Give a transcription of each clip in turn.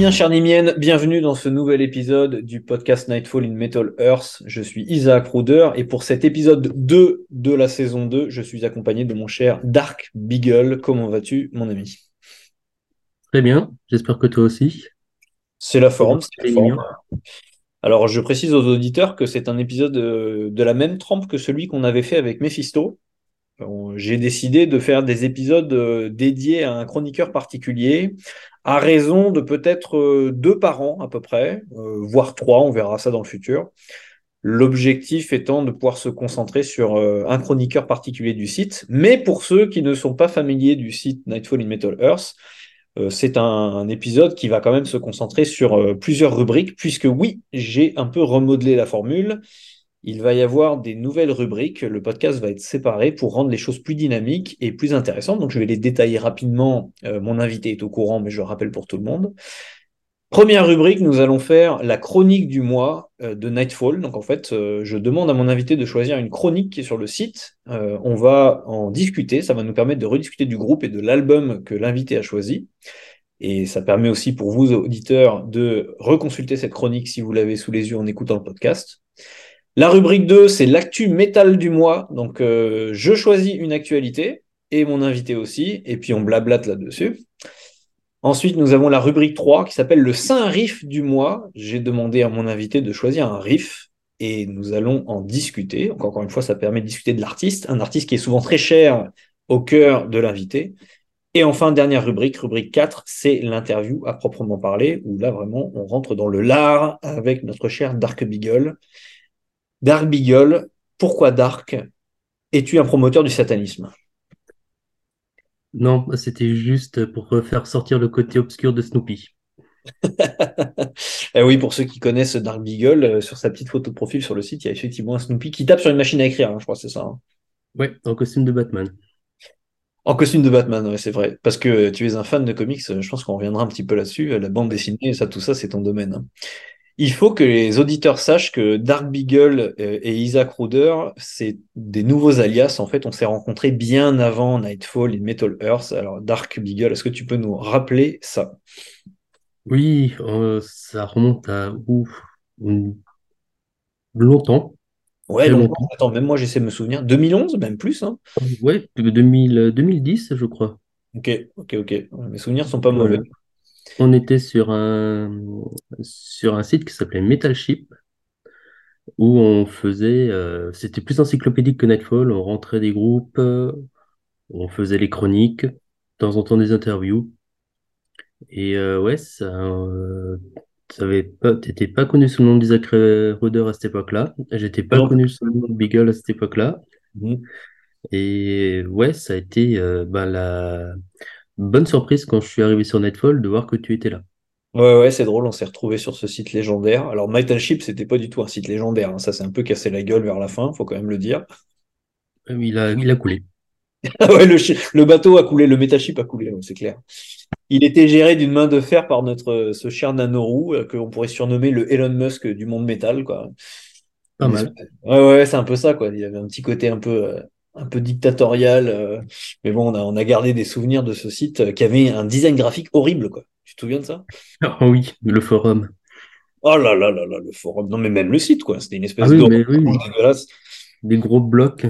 Chers Nimiens, chers Nimiennes, bienvenue dans ce nouvel épisode du podcast Nightfall in Metal Earth. Je suis Isaac Ruder et pour cet épisode 2 de la saison 2, je suis accompagné de mon cher Dark Beagle. Comment vas-tu, mon ami? Très bien, j'espère que toi aussi. C'est la forme, c'est la forme. Alors, je précise aux auditeurs que c'est un épisode euh, de la même trempe que celui qu'on avait fait avec Mephisto. J'ai décidé de faire des épisodes euh, dédiés à un chroniqueur particulier, à raison de peut-être euh, deux par an à peu près, voire trois, on verra ça dans le futur. L'objectif étant de pouvoir se concentrer sur un chroniqueur particulier du site. Mais pour ceux qui ne sont pas familiers du site Nightfall in Metal Earth, euh, c'est un, épisode qui va quand même se concentrer sur euh, plusieurs rubriques, puisque oui, j'ai un peu remodelé la formule. Il va y avoir des nouvelles rubriques. Le podcast va être séparé pour rendre les choses plus dynamiques et plus intéressantes. Donc, je vais les détailler rapidement. Euh, mon invité est au courant, mais je le rappelle pour tout le monde. Première rubrique, nous allons faire la chronique du mois euh, de Nightfall. Donc en fait, euh, je demande à mon invité de choisir une chronique qui est sur le site. On va en discuter, ça va nous permettre de rediscuter du groupe et de l'album que l'invité a choisi. Et ça permet aussi pour vous, auditeurs, de reconsulter cette chronique si vous l'avez sous les yeux en écoutant le podcast. La rubrique 2, c'est l'actu métal du mois. Donc je choisis une actualité et mon invité aussi, et puis on blablate là-dessus. Ensuite, nous avons la rubrique 3 qui s'appelle le Saint Riff du mois. J'ai demandé à mon invité de choisir un riff et nous allons en discuter. Donc, encore une fois, ça permet de discuter de l'artiste, un artiste qui est souvent très cher au cœur de l'invité. Et enfin, dernière rubrique, rubrique 4, c'est l'interview à proprement parler, où là, vraiment, on rentre dans le lard avec notre cher Dark Beagle. Dark Beagle, pourquoi Dark Es-tu un promoteur du satanisme? Non, c'était juste pour faire sortir le côté obscur de Snoopy. Eh oui, pour ceux qui connaissent Dark Beagle, euh, sur sa petite photo de profil sur le site, il y a effectivement un Snoopy qui tape sur une machine à écrire, hein, je crois, c'est ça. Hein. Ouais, en costume de Batman. En costume de Batman, c'est vrai. Parce que tu es un fan de comics, je pense qu'on reviendra un petit peu là-dessus. La bande dessinée, ça, tout ça, c'est ton domaine. Hein. Il faut que les auditeurs sachent que Dark Beagle euh, et Isaac Ruder, c'est des nouveaux alias. En fait, on s'est rencontrés bien avant Nightfall et Metal Earth. Alors, Dark Beagle, est-ce que tu peux nous rappeler ça? Oui, euh, ça remonte à ouf, longtemps. Ouais, longtemps. Attends, même moi, j'essaie de me souvenir. 2011, même plus. Hein? Ouais, 2000, 2010, je crois. Ok, ok, ok. Mes souvenirs sont pas mauvais. On était sur un, sur un site qui s'appelait Metalship, où on faisait, euh, c'était plus encyclopédique que Nightfall, on rentrait des groupes, on faisait les chroniques, de temps en temps des interviews. Et euh, ouais, ça, euh, pas, t'étais pas connu sous le nom d'Isaac Ruder à cette époque-là. J'étais pas connu sous le nom de Beagle à cette époque-là. Mhm. Et ouais, ça a été ben, la, bonne surprise quand je suis arrivé sur Nightfall de voir que tu étais là. Ouais, ouais, c'est drôle, on s'est retrouvé sur ce site légendaire. Alors, Metal Ship, c'était pas du tout un site légendaire, hein. ça s'est un peu cassé la gueule vers la fin, faut quand même le dire. Euh, il a, il a coulé. ouais, le, bateau a coulé, le Metal Ship a coulé, c'est clair. Il était géré d'une main de fer par notre ce cher Nanoru, euh, qu'on pourrait surnommer le Elon Musk du monde métal, quoi. Pas mal. Ouais, ouais, c'est un peu ça, quoi. Il y avait un petit côté un peu, euh, un peu dictatorial. Euh, mais bon, on a, gardé des souvenirs de ce site euh, qui avait un design graphique horrible, quoi. Tu te souviens de ça? Ah Oui, le forum. Oh là là là là, le forum. Non, mais même le site, quoi. C'était une espèce ah de dégueulasse. Des gros blocs.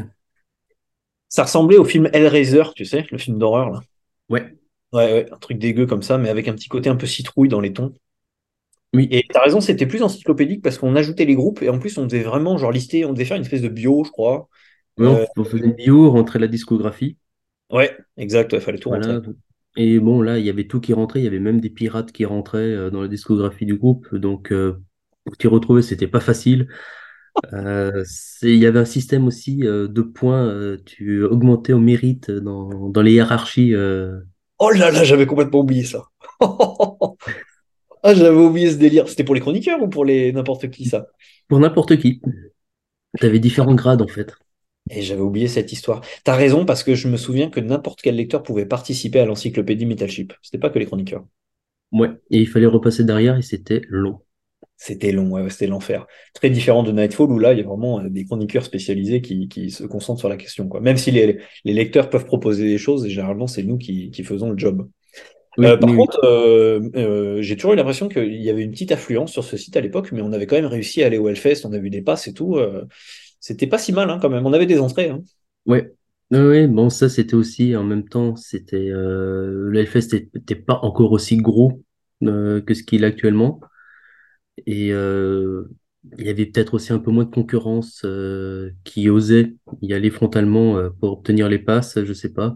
Ça ressemblait au film Hellraiser, tu sais, le film d'horreur, là. Ouais. Ouais, ouais, un truc dégueu comme ça, mais avec un petit côté un peu citrouille dans les tons. Oui. Et t'as raison, c'était plus encyclopédique parce qu'on ajoutait les groupes et en plus on devait vraiment genre lister, on devait faire une espèce de bio, je crois. Euh, on faisait bio, rentrer la discographie. Ouais, exact, il fallait tout rentrer. Et bon, là, il y avait tout qui rentrait, il y avait même des pirates qui rentraient euh, dans la discographie du groupe. Donc, euh, pour t'y retrouver, c'était pas facile. il y avait un système aussi de points, tu augmentais au mérite dans, dans les hiérarchies. Oh là là, j'avais complètement oublié ça. ah, j'avais oublié ce délire. C'était pour les chroniqueurs ou pour les n'importe qui ça? Pour n'importe qui. Tu avais différents grades en fait. Et j'avais oublié cette histoire. T'as raison, parce que je me souviens que n'importe quel lecteur pouvait participer à l'encyclopédie Metalship. C'était pas que les chroniqueurs. Ouais, et il fallait repasser derrière et c'était long. C'était long, ouais, c'était l'enfer. Très différent de Nightfall où là, il y a vraiment euh, des chroniqueurs spécialisés qui, se concentrent sur la question. Quoi. Même si les, lecteurs peuvent proposer des choses, généralement, c'est nous qui, faisons le job. par contre, j'ai toujours eu l'impression qu'il y avait une petite affluence sur ce site à l'époque, mais on avait quand même réussi à aller au Hellfest, on a vu des passes et tout. C'était pas si mal hein, quand même, on avait des entrées. Hein. Ouais, oui, bon, ça c'était aussi en même temps, c'était le Hellfest n'était pas encore aussi gros que ce qu'il est actuellement. Et il y avait peut-être aussi un peu moins de concurrence qui osait y aller frontalement pour obtenir les passes, je sais pas.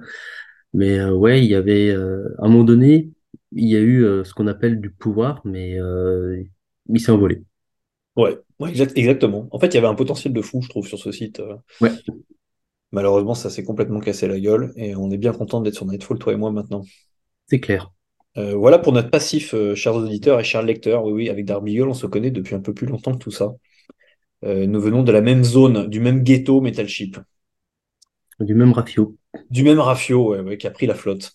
Mais ouais, il y avait à un moment donné, il y a eu ce qu'on appelle du pouvoir, mais il s'est envolé. Ouais, ouais exactement. En fait, il y avait un potentiel de fou, je trouve, sur ce site. Ouais. Malheureusement, ça s'est complètement cassé la gueule et on est bien content d'être sur Nightfall, toi et moi, maintenant. C'est clair. Euh, voilà pour notre passif, euh, chers auditeurs et chers lecteurs. Oui, oui, avec Darby on se connaît depuis un peu plus longtemps que tout ça. Euh, nous venons de la même zone, du même ghetto Metal Ship. Du même rafio. Du même rafio, ouais, qui a pris la flotte.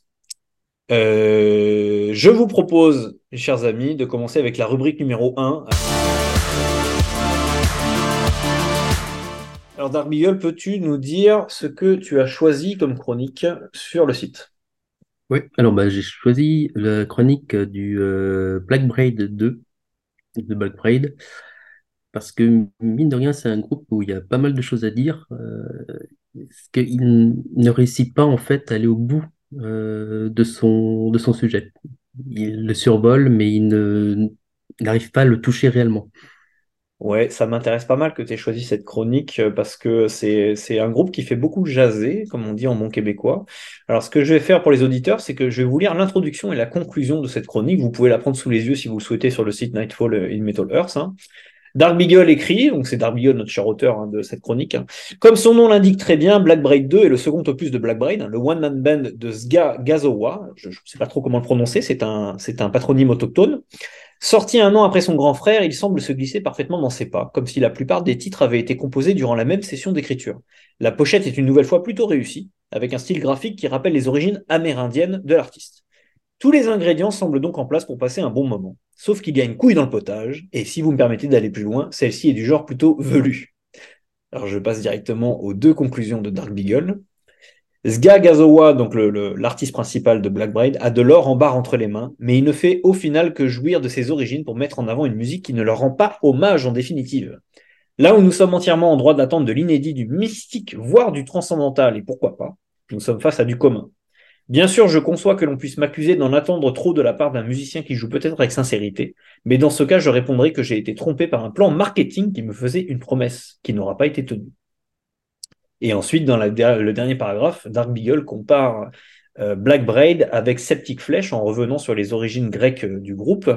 je vous propose, chers amis, de commencer avec la rubrique numéro 1. Alors, Darby peux-tu nous dire ce que tu as choisi comme chronique sur le site? Oui, alors bah, j'ai choisi la chronique du euh, Black Braid 2, de Black Braid, parce que mine de rien, c'est un groupe où il y a pas mal de choses à dire, euh, qu'il ne réussit pas en fait à aller au bout euh, de son sujet. Il le survole, mais il n'arrive pas à le toucher réellement. Ouais, ça m'intéresse pas mal que tu aies choisi cette chronique euh, parce que c'est, un groupe qui fait beaucoup jaser, comme on dit en bon québécois. Alors, ce que je vais faire pour les auditeurs, c'est que je vais vous lire l'introduction et la conclusion de cette chronique. Vous pouvez la prendre sous les yeux si vous le souhaitez sur le site Nightfall in Metal Earth. Hein. Dark Beagle écrit, donc c'est Dark Beagle, notre cher auteur hein, de cette chronique. Hein. Comme son nom l'indique très bien, Black Braid 2 est le second opus de Black Braid, le one-man band de Sga Gazowa. Je ne sais pas trop comment le prononcer, c'est un, c'est un patronyme autochtone. Sorti un an après son grand frère, il semble se glisser parfaitement dans ses pas, comme si la plupart des titres avaient été composés durant la même session d'écriture. La pochette est une nouvelle fois plutôt réussie, avec un style graphique qui rappelle les origines amérindiennes de l'artiste. Tous les ingrédients semblent donc en place pour passer un bon moment, sauf qu'il y a une couille dans le potage, et si vous me permettez d'aller plus loin, celle-ci est du genre plutôt velue. Alors je passe directement aux deux conclusions de Dark Beagle. Sga Gazowa, donc l'artiste principal de Black Braid, a de l'or en barre entre les mains, mais il ne fait au final que jouir de ses origines pour mettre en avant une musique qui ne leur rend pas hommage en définitive. Là où nous sommes entièrement en droit d'attendre de l'inédit, du mystique, voire du transcendantal, et pourquoi pas, nous sommes face à du commun. Bien sûr, je conçois que l'on puisse m'accuser d'en attendre trop de la part d'un musicien qui joue peut-être avec sincérité, mais dans ce cas, je répondrai que j'ai été trompé par un plan marketing qui me faisait une promesse qui n'aura pas été tenue. Et ensuite, dans le dernier paragraphe, Dark Beagle compare euh, Black Braid avec Septic Flesh en revenant sur les origines grecques euh, du groupe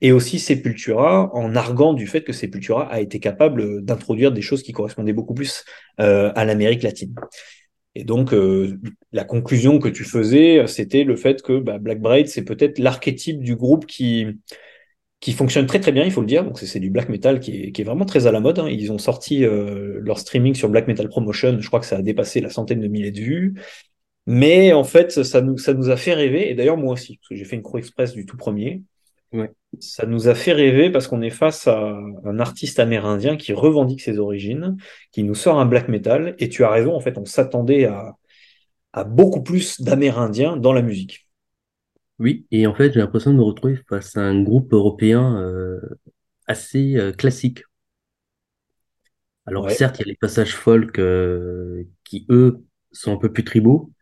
et aussi Sepultura en arguant du fait que Sepultura a été capable d'introduire des choses qui correspondaient beaucoup plus euh, à l'Amérique latine. Et donc, la conclusion que tu faisais, c'était le fait que bah, Black Braid, c'est peut-être l'archétype du groupe qui, qui fonctionne très très bien, il faut le dire. Donc c'est du black metal qui est, vraiment très à la mode. Hein. Ils ont sorti euh, leur streaming sur Black Metal Promotion. Je crois que ça a dépassé la centaine de milliers de vues. Mais en fait, ça nous, ça nous a fait rêver. Et d'ailleurs, moi aussi, parce que j'ai fait une Croix Express du tout premier. Ça nous a fait rêver parce qu'on est face à un artiste amérindien qui revendique ses origines, qui nous sort un black metal. Et tu as raison, en fait, on s'attendait à, à beaucoup plus d'Amérindiens dans la musique. Oui, et en fait, j'ai l'impression de me retrouver face à un groupe européen euh, assez euh, classique. Alors certes, il y a les passages folk euh, qui, eux, sont un peu plus tribaux,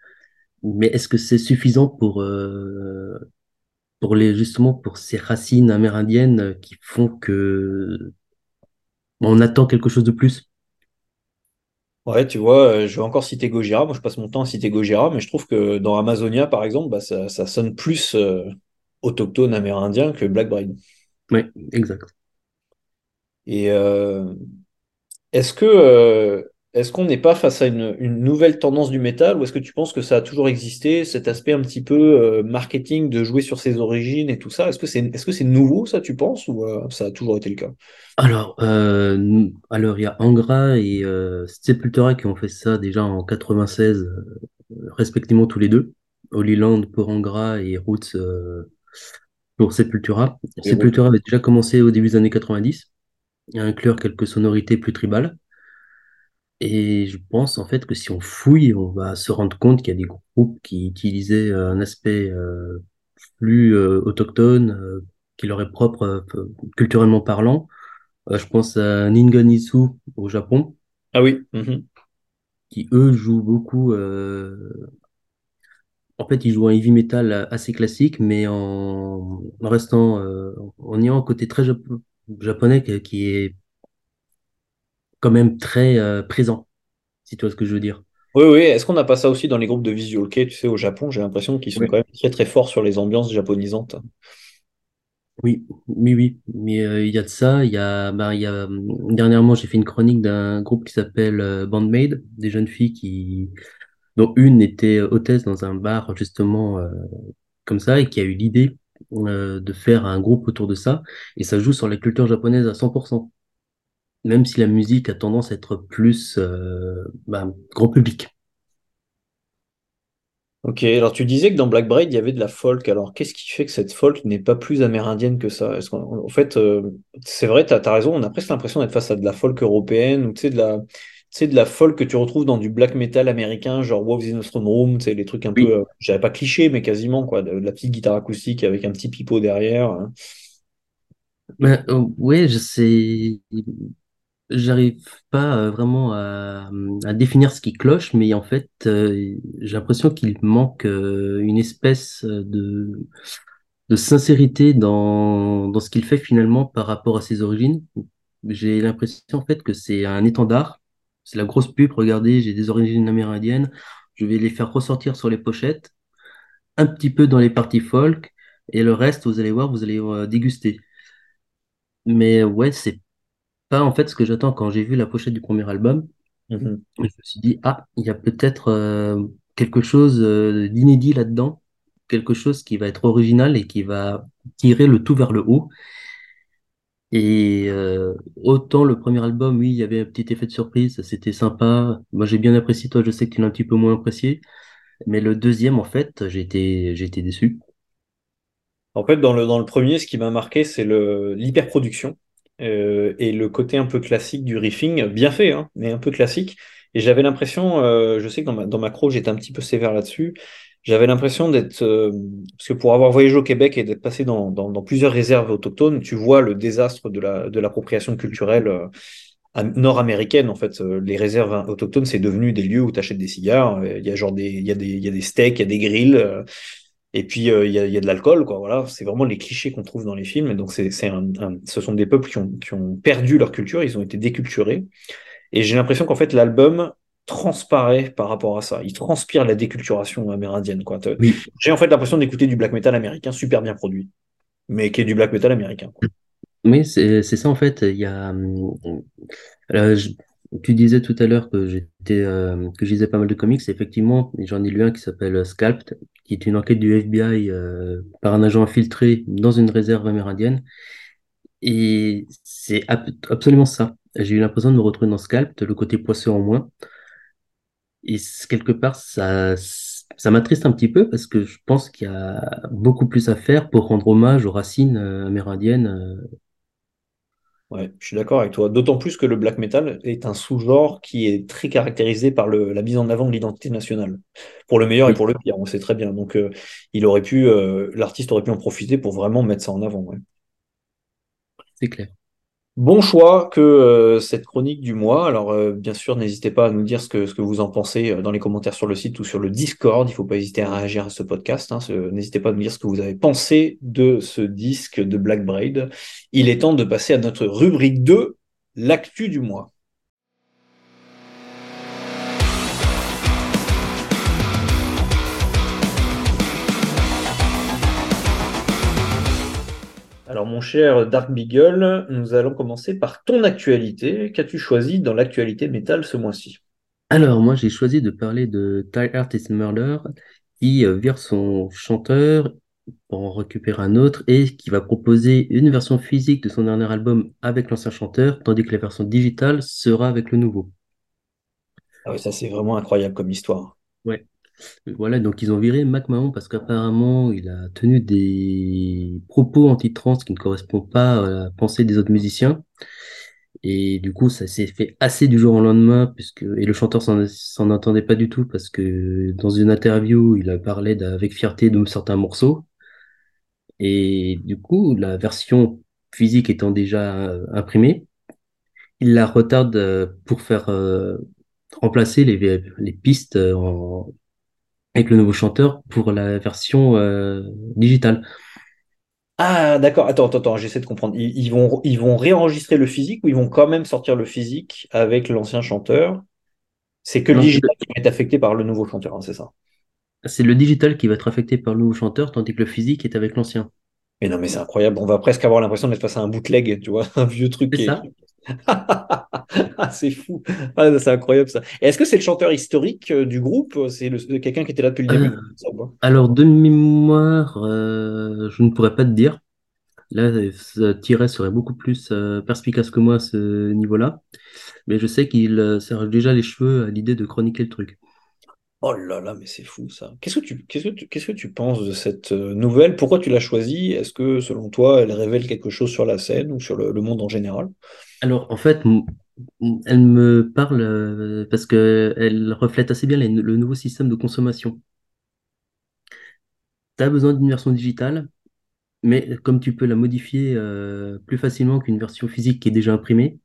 mais est-ce que c'est suffisant pour, pour les, justement, pour ces racines amérindiennes qui font que on attend quelque chose de plus? Ouais, tu vois, euh, je vais encore citer Gojira. Moi, je passe mon temps à citer Gojira, mais je trouve que dans Amazonia, par exemple, bah, ça, sonne plus euh, autochtone amérindien que Black Braid. Oui, exact. Et euh, est-ce que est-ce qu'on n'est pas face à une, nouvelle tendance du métal ou est-ce que tu penses que ça a toujours existé, cet aspect un petit peu marketing de jouer sur ses origines et tout ça? Est-ce que c'est nouveau, ça, tu penses, ou ça a toujours été le cas? Alors, euh, alors il y a Angra et euh, Sepultura qui ont fait ça déjà en 96, euh, respectivement tous les deux. Holy Land pour Angra et Roots pour Sepultura. Sepultura avait déjà commencé au début des années 90 à inclure quelques sonorités plus tribales. Et je pense en fait que si on fouille, on va se rendre compte qu'il y a des groupes qui utilisaient un aspect plus autochtone, qui leur est propre culturellement parlant. je pense à Ninganisu au Japon. Ah oui. Mhm. Qui eux jouent beaucoup en fait, ils jouent un heavy metal assez classique, mais en, restant, euh, en ayant un côté très japonais qui est quand même très euh, présent, si tu vois ce que je veux dire. Oui, oui. Est-ce qu'on n'a pas ça aussi dans les groupes de visual kei, tu sais, au Japon, j'ai l'impression qu'ils sont quand même très très forts sur les ambiances japonisantes. Oui, oui, oui. Mais euh, il y a de ça. Il y a, il y a dernièrement, j'ai fait une chronique d'un groupe qui s'appelle Bandmade, des jeunes filles qui dont une était hôtesse dans un bar justement euh, comme ça et qui a eu l'idée euh, de faire un groupe autour de ça et ça joue sur la culture japonaise à 100%. Même si la musique a tendance à être plus euh, bah, grand public. Ok, alors tu disais que dans Black Braid, il y avait de la folk. Alors qu'est-ce qui fait que cette folk n'est pas plus amérindienne que ça? En fait, c'est vrai, tu as, raison, on a presque l'impression d'être face à de la folk européenne ou tu sais, de la, c'est de la folk que tu retrouves dans du black metal américain, genre Wolves in a Throne Room, c'est les trucs un peu, euh, j'avais pas cliché, mais quasiment, quoi, de, la petite guitare acoustique avec un petit pipeau derrière. Hein. Ben, euh, ouais, je sais, j'arrive pas euh, vraiment à, définir ce qui cloche, mais en fait, j'ai l'impression qu'il manque une espèce de, de sincérité dans, dans ce qu'il fait finalement par rapport à ses origines. J'ai l'impression en fait que c'est un étendard c'est la grosse pub, regardez, j'ai des origines amérindiennes, je vais les faire ressortir sur les pochettes, un petit peu dans les parties folk, et le reste, vous allez voir, vous allez euh, déguster. Mais ouais, c'est en fait ce que j'attends quand j'ai vu la pochette du premier album. Mhm. Je me suis dit, ah, il y a peut-être euh, quelque chose euh, d'inédit là-dedans, quelque chose qui va être original et qui va tirer le tout vers le haut. Et euh, autant le premier album, oui, il y avait un petit effet de surprise, c'était sympa. Moi, j'ai bien apprécié. Toi, je sais que tu l'as un petit peu moins apprécié. Mais le deuxième, en fait, j'ai été, j'ai été déçu. En fait, dans le, dans le premier, ce qui m'a marqué, c'est l'hyperproduction euh, et le côté un peu classique du riffing, bien fait, hein, mais un peu classique. Et j'avais l'impression, euh, je sais que dans ma, dans j'étais un petit peu sévère là-dessus, j'avais l'impression d'être, euh, parce que pour avoir voyagé au Québec et d'être passé dans, plusieurs réserves autochtones, tu vois le désastre de la de l'appropriation culturelle nord-américaine. En fait, les réserves autochtones, c'est devenu des lieux où tu achètes des cigares. Il y a genre des, il y a des, il y a des steaks, il y a des grilles. Et puis il, y a, il y a de l'alcool, quoi. Voilà, c'est vraiment les clichés qu'on trouve dans les films. Et donc c'est, ce sont des peuples qui ont, qui ont perdu leur culture, ils ont été déculturés. Et j'ai l'impression qu'en fait l'album transparaît par rapport à ça. Il transpire la déculturation amérindienne. Quoi. J'ai en fait l'impression d'écouter du black metal américain super bien produit, mais qui est du black metal américain. Oui, c'est ça en fait. Il y a, euh, tu disais tout à l'heure que j'étais, euh, que je lisais pas mal de comics. Effectivement, j'en ai lu un qui s'appelle Scalped, qui est une enquête du FBI euh, par un agent infiltré dans une réserve amérindienne. Et c'est absolument ça. J'ai eu l'impression de me retrouver dans Scalped, le côté poisseux en moins. Et quelque part, ça, ça m'attriste un petit peu parce que je pense qu'il y a beaucoup plus à faire pour rendre hommage aux racines euh, amérindiennes. Euh. Ouais, je suis d'accord avec toi. D'autant plus que le black metal est un sous-genre qui est très caractérisé par le, la mise en avant de l'identité nationale, pour le meilleur et pour le pire, on sait très bien. Donc, euh, il aurait pu, l'artiste aurait pu en profiter pour vraiment mettre ça en avant. Ouais. C'est clair. Bon choix que euh, cette chronique du mois. Alors, euh, bien sûr, n'hésitez pas à nous dire ce que, ce que vous en pensez euh, dans les commentaires sur le site ou sur le Discord. Il ne faut pas hésiter à réagir à ce podcast. Hein. N'hésitez pas à nous dire ce que vous avez pensé de ce disque de Black Braid. Il est temps de passer à notre rubrique 2, l'actu du mois. Alors, mon cher Dark Beagle, nous allons commencer par ton actualité. Qu'as-tu choisi dans l'actualité métal ce mois-ci? Alors, moi, j'ai choisi de parler de Ty Artist Murder, qui euh, vire son chanteur pour en récupérer un autre et qui va proposer une version physique de son dernier album avec l'ancien chanteur, tandis que la version digitale sera avec le nouveau. Ah oui, ça c'est vraiment incroyable comme histoire. Ouais. Voilà, donc ils ont viré McMahon parce qu'apparemment il a tenu des propos anti-trans qui ne correspondent pas à la pensée des autres musiciens. Et du coup, ça s'est fait assez du jour au lendemain, puisque et le chanteur s'en entendait pas du tout parce que dans une interview, il a parlé avec fierté de certains morceaux. Et du coup, la version physique étant déjà euh, imprimée, il la retarde euh, pour faire euh, remplacer les, les pistes en- avec le nouveau chanteur pour la version euh, digitale. Ah, d'accord. Attends, attends, attends, j'essaie de comprendre. Ils, ils vont, ils vont réenregistrer le physique ou ils vont quand même sortir le physique avec l'ancien chanteur? C'est que le digital qui va être affecté par le nouveau chanteur, hein, c'est ça? c'est le digital qui va être affecté par le nouveau chanteur, tandis que le physique est avec l'ancien. Mais non, mais c'est incroyable. On va presque avoir l'impression d'être face à un bootleg, tu vois, un vieux truc C'est qui est. Ah, c'est fou. Ah, c'est incroyable ça. Est-ce que c'est le chanteur historique euh, du groupe? C'est le- quelqu'un qui était là depuis le Euh, début? ou pas alors, de mémoire, euh, je ne pourrais pas te dire. Là, euh, Thierry serait beaucoup plus euh, perspicace que moi à ce niveau-là. Mais je sais qu'il euh, s'arrache déjà les cheveux à l'idée de chroniquer le truc. Oh là là, mais c'est fou ça. Qu'est-ce que tu, qu'est-ce que tu, qu'est-ce que tu penses de cette euh, nouvelle? Pourquoi tu l'as choisie? Est-ce que selon toi, elle révèle quelque chose sur la scène ou sur le, le monde en général? Alors, en fait, elle me parle euh, parce que elle reflète assez bien le nouveau système de consommation. Tu as besoin d'une version digitale, mais comme tu peux la modifier euh, plus facilement qu'une version physique qui est déjà imprimée,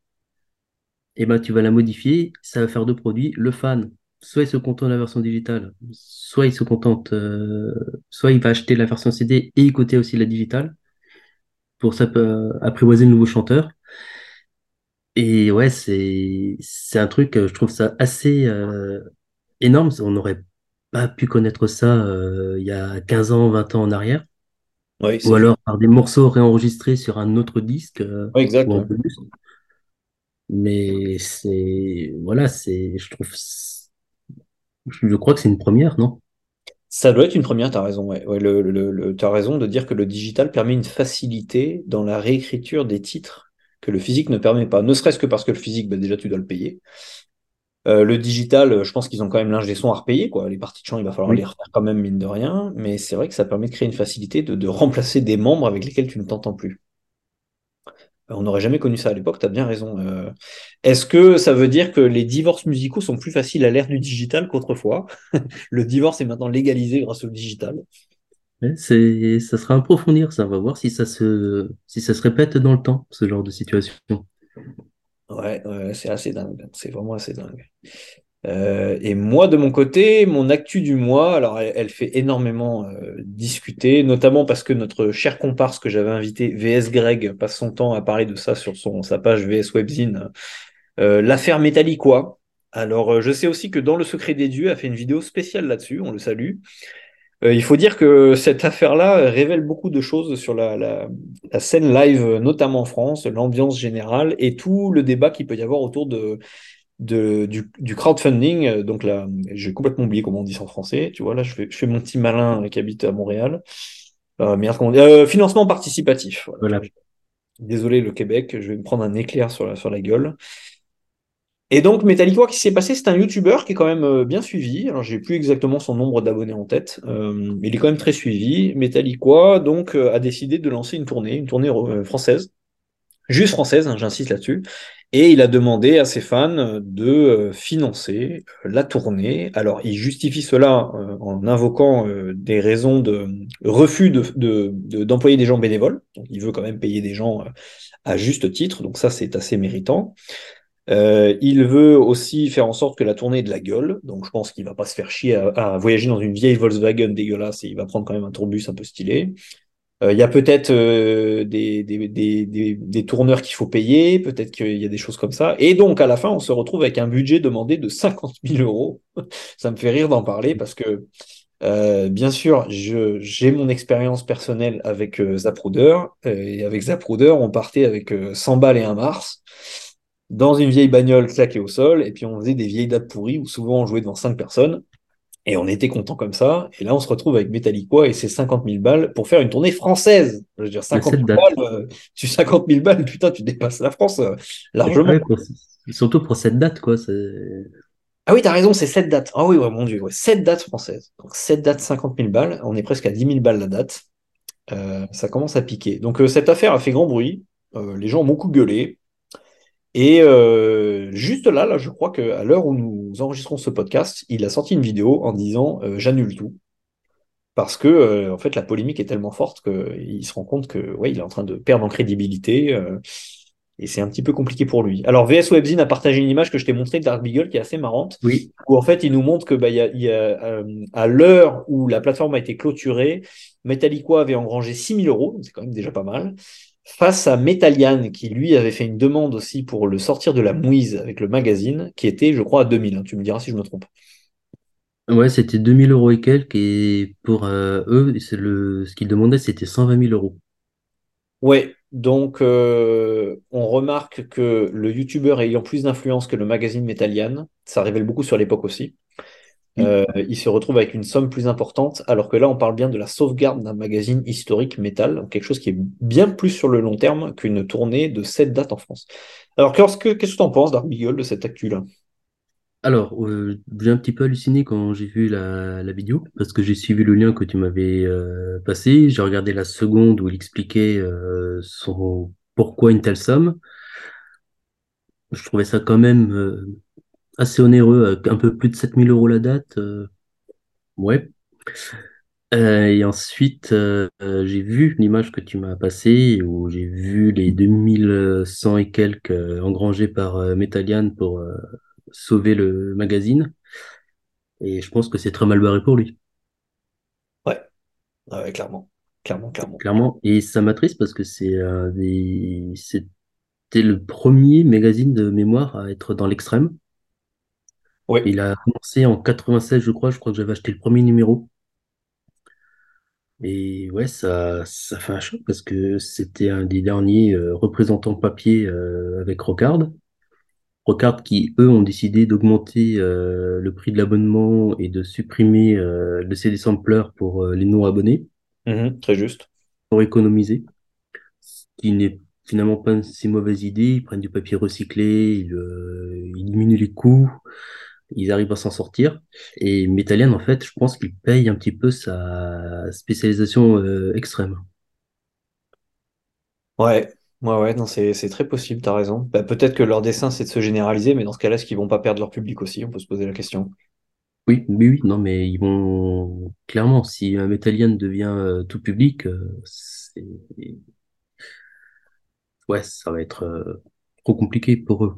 eh ben, tu vas la modifier, ça va faire deux produits. Le fan, soit il se contente de la version digitale, soit il se contente, euh, soit il va acheter la version CD et écouter aussi la digitale pour apprivoiser le nouveau chanteur. Et ouais, c'est c'est un truc, euh, je trouve ça assez euh, énorme. On n'aurait pas pu connaître ça euh, il y a 15 ans, 20 ans en arrière. Ou alors par des morceaux réenregistrés sur un autre disque ouais, exact. Mais c'est voilà, c'est je trouve je crois que c'est une première, non? Ça doit être une première, t'as raison. Ouais. Ouais, le, le, le- t'as raison de dire que le digital permet une facilité dans la réécriture des titres que le physique ne permet pas. Ne serait-ce que parce que le physique, bah, déjà, tu dois le payer. Euh, le digital, je pense qu'ils ont quand même l'ingé son à repayer, quoi. Les parties de chant, il va falloir les refaire quand même, mine de rien. Mais c'est vrai que ça permet de créer une facilité de, de remplacer des membres avec lesquels tu ne t'entends plus. Euh, On n'aurait jamais connu ça à l'époque, tu as bien raison. Euh, est-ce que ça veut dire que les divorces musicaux sont plus faciles à l'ère du digital qu'autrefois? Le divorce est maintenant légalisé grâce au digital. C'est ça sera à approfondir, ça. On va voir si ça se si ça se répète dans le temps, ce genre de situation. Ouais, c'est assez dingue. C'est vraiment assez dingue. Euh, et moi, de mon côté, mon actu du mois, alors elle, fait énormément euh, discuter, notamment parce que notre cher comparse que j'avais invité, VS Greg, passe son temps à parler de ça sur son, sa page VS Webzine, euh, l'affaire Metallica. Alors, je sais aussi que Dans le secret des dieux a fait une vidéo spéciale là-dessus, on le salue. Euh, il faut dire que cette affaire-là révèle beaucoup de choses sur la, la, la scène live, notamment en France, l'ambiance générale et tout le débat qu'il peut y avoir autour de, de, du, du crowdfunding. Euh, Donc là, j'ai complètement oublié comment on dit ça en français. Tu vois, là, je fais, je fais mon petit malin qui habite à Montréal. Euh, merde, comment on dit Euh, financement participatif. Voilà, Voilà. Désolé le Québec, je vais me prendre un éclair sur la, sur la gueule. Et donc, Metallica, qui s'est passé? C'est un YouTuber qui est quand même euh, bien suivi. Alors, j'ai plus exactement son nombre d'abonnés en tête, euh, mais il est quand même très suivi. Metallica, donc, euh, a décidé de lancer une tournée, une tournée euh, française, juste française, hein, j'insiste là-dessus. Et il a demandé à ses fans de financer la tournée. Alors, il justifie cela en invoquant des raisons de refus de, de- de- d'employer des gens bénévoles. Donc, il veut quand même payer des gens à juste titre. Donc, ça, c'est assez méritant. Euh, il veut aussi faire en sorte que la tournée ait de la gueule. Donc, je pense qu'il va pas se faire chier à, voyager dans une vieille Volkswagen dégueulasse et il va prendre quand même un tourbus un peu stylé. Euh, Il y a peut-être euh, des, des, des, des, tourneurs qu'il faut payer, peut-être qu'il y a des choses comme ça. Et donc, à la fin, on se retrouve avec un budget demandé de 50 000 euros. Ça me fait rire d'en parler parce que, bien sûr, j'ai mon expérience personnelle avec Zapruder. Et avec Zapruder, on partait avec euh, 100 balles et un Mars dans une vieille bagnole claquée au sol. Et puis, on faisait des vieilles dates pourries où souvent on jouait devant 5 personnes. Et on était content comme ça. Et là, on se retrouve avec Metallica et ses 50 000 balles pour faire une tournée française. Je veux dire, Il y a 50 cette 000 date. balles, euh, tu 50 000 balles, putain, tu dépasses la France euh, largement. Ouais, surtout pour cette date, quoi. Ah oui, t'as raison, c'est 7 dates. Ah oui, ouais, mon Dieu, ouais, 7 dates françaises. Donc 7 dates, 50 000 balles. On est presque à 10 000 balles la date. Euh, ça commence à piquer. Donc euh, cette affaire a fait grand bruit. Euh, les gens ont beaucoup gueulé. Et euh, juste là, là, je crois qu'à l'heure où nous enregistrons ce podcast, il a sorti une vidéo en disant euh, j'annule tout. parce que euh, en fait la polémique est tellement forte qu'il se rend compte que ouais, il est en train de perdre en crédibilité et c'est un petit peu compliqué pour lui. Alors VS Webzine a partagé une image que je t'ai montrée de Dark Beagle qui est assez marrante, Oui, où en fait il nous montre que bah, il y a, il y a, à l'heure où la plateforme a été clôturée, Metallica avait engrangé 6000 euros, c'est quand même déjà pas mal, face à Metallian qui lui avait fait une demande aussi pour le sortir de la mouise avec le magazine, qui était je crois à 2000, hein. tu me diras si je me trompe. ouais, c'était 2000 euros et quelques, et pour euh, eux, c'est le, ce qu'ils demandaient, c'était 120 000 euros. Ouais, donc euh, on remarque que le youtubeur ayant plus d'influence que le magazine Metallian, ça révèle beaucoup sur l'époque aussi. Euh, il se retrouve avec une somme plus importante, alors que là on parle bien de la sauvegarde d'un magazine historique métal, donc quelque chose qui est bien plus sur le long terme qu'une tournée de cette date en France. Alors qu'est-ce que qu'est-ce que tu en penses, Dark Beagle, de cette actu-là? Alors, euh, j'ai un petit peu halluciné quand j'ai vu la, la vidéo, parce que j'ai suivi le lien que tu m'avais euh, passé, j'ai regardé la seconde où il expliquait euh, son pourquoi une telle somme. Je trouvais ça quand même euh, assez onéreux, un peu plus de 7000 euros la date. euh, ouais. Euh, et ensuite, euh, euh, j'ai vu l'image que tu m'as passée, où j'ai vu les 2100 et quelques engrangés par Metallian pour sauver le magazine. Et je pense que c'est très mal barré pour lui. Ouais, ouais, clairement, clairement, clairement. clairement. Et ça m'attriste parce que c'est des... c'était le premier magazine de mémoire à être dans l'extrême. Il a commencé en 96, je crois. Je crois que j'avais acheté le premier numéro. Et ouais, ça, ça fait un choc parce que c'était un des derniers euh, représentants papier euh, avec Rocard. Rocard qui, eux, ont décidé d'augmenter euh, le prix de l'abonnement et de supprimer le CD sampler pour les non-abonnés, Mhm, très juste. pour économiser. ce qui n'est finalement pas une si mauvaise idée. Ils prennent du papier recyclé, ils, ils diminuent les coûts, ils arrivent à s'en sortir. Et Metallian, en fait, je pense qu'il paye un petit peu sa spécialisation euh, extrême. Ouais, ouais, ouais, non, c'est c'est très possible, t'as raison. Bah, peut-être que leur dessin, c'est de se généraliser, mais dans ce cas-là, est-ce qu'ils vont pas perdre leur public aussi? On peut se poser la question. Oui, oui, oui, non, mais ils vont clairement, si un Metallian devient euh, tout public, euh, c'est... ouais, ça va être euh, trop compliqué pour eux.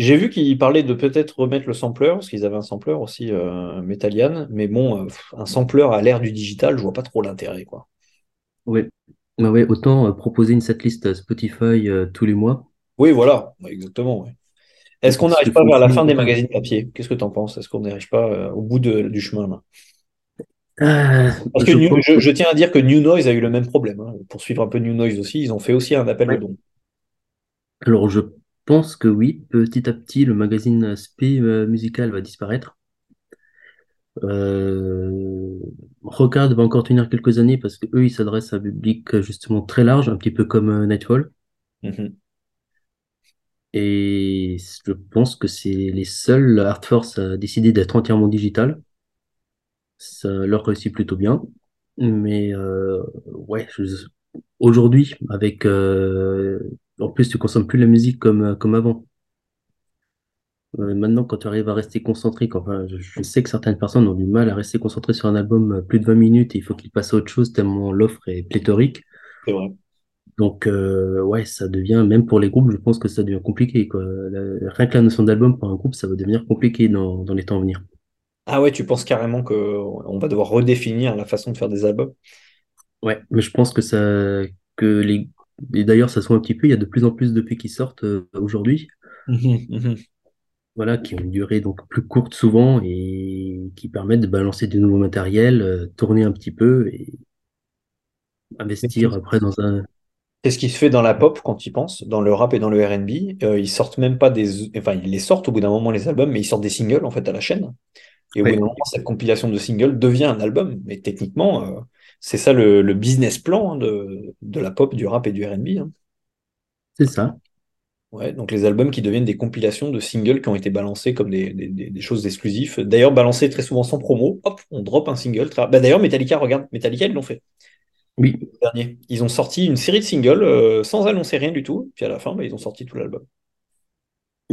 J'ai vu qu'ils parlaient de peut-être remettre le sampler, parce qu'ils avaient un sampler aussi, euh, mais bon, euh, un sampler à l'ère du digital, je vois pas trop l'intérêt, quoi. Ouais, ouais, autant euh, proposer une setlist Spotify euh, tous les mois. Oui, voilà, exactement, ouais. Est-ce qu'on n'arrive pas vers la fin des magazines papier? Qu'est-ce que t'en penses? Est-ce qu'on n'arrive pas au bout de- du chemin, là? Euh, Parce que je New- pense je, que je tiens à dire que New Noise a eu le même problème, hein. Pour suivre un peu New Noise aussi, ils ont fait aussi un appel aux ouais. dons. Alors, je pense que oui, petit à petit, le magazine SP euh, musical va disparaître. Euh, Rockard va encore tenir quelques années parce que eux, ils s'adressent à un public euh, justement très large, un petit peu comme Nightfall. Mhm. Et je pense que c'est les seuls Art Force à décider d'être entièrement digital. Ça leur réussit plutôt bien. Mais euh, ouais, je- aujourd'hui, avec euh, en plus, tu consommes plus la musique comme, comme avant. Euh, maintenant, quand tu arrives à rester concentré, quand- enfin, je, je sais que certaines personnes ont du mal à rester concentrées sur un album euh, plus de 20 minutes et il faut qu'ils passent à autre chose tellement l'offre est pléthorique. C'est vrai. Donc, euh, ouais, ça devient, même pour les groupes, je pense que ça devient compliqué, quoi. La- rien que la notion d'album pour un groupe, ça va devenir compliqué dans, dans les temps à venir. Ah ouais, tu penses carrément que on va devoir redéfinir la façon de faire des albums? Ouais, mais je pense que ça, que les, et d'ailleurs, ça se voit un petit peu, il y a de plus en plus de d'EP qui sortent euh, aujourd'hui, Mhm, mhm. voilà, qui ont une durée donc plus courte souvent et qui permettent de balancer du nouveau matériel, euh, tourner un petit peu et investir après dans un, c'est ce qui se fait dans la pop quand ils pensent, dans le rap et dans le R&B. Euh, ils sortent même pas des... Enfin, ils les sortent au bout d'un moment, les albums, mais ils sortent des singles, en fait, à la chaîne. Et au bout d'un moment, cette compilation de singles devient un album. Mais techniquement, c'est ça le, le business plan hein, de, de la pop, du rap et du R&B. hein. c'est ça. Ouais, donc les albums qui deviennent des compilations de singles qui ont été balancés comme des, des- des- des choses exclusives. D'ailleurs, balancés très souvent sans promo. Hop, on drop un single. Bah, d'ailleurs, Metallica, regarde, Metallica, ils l'ont fait. Oui, Dernier. Ils ont sorti une série de singles euh, sans annoncer rien du tout. Puis à la fin, bah, ils ont sorti tout l'album.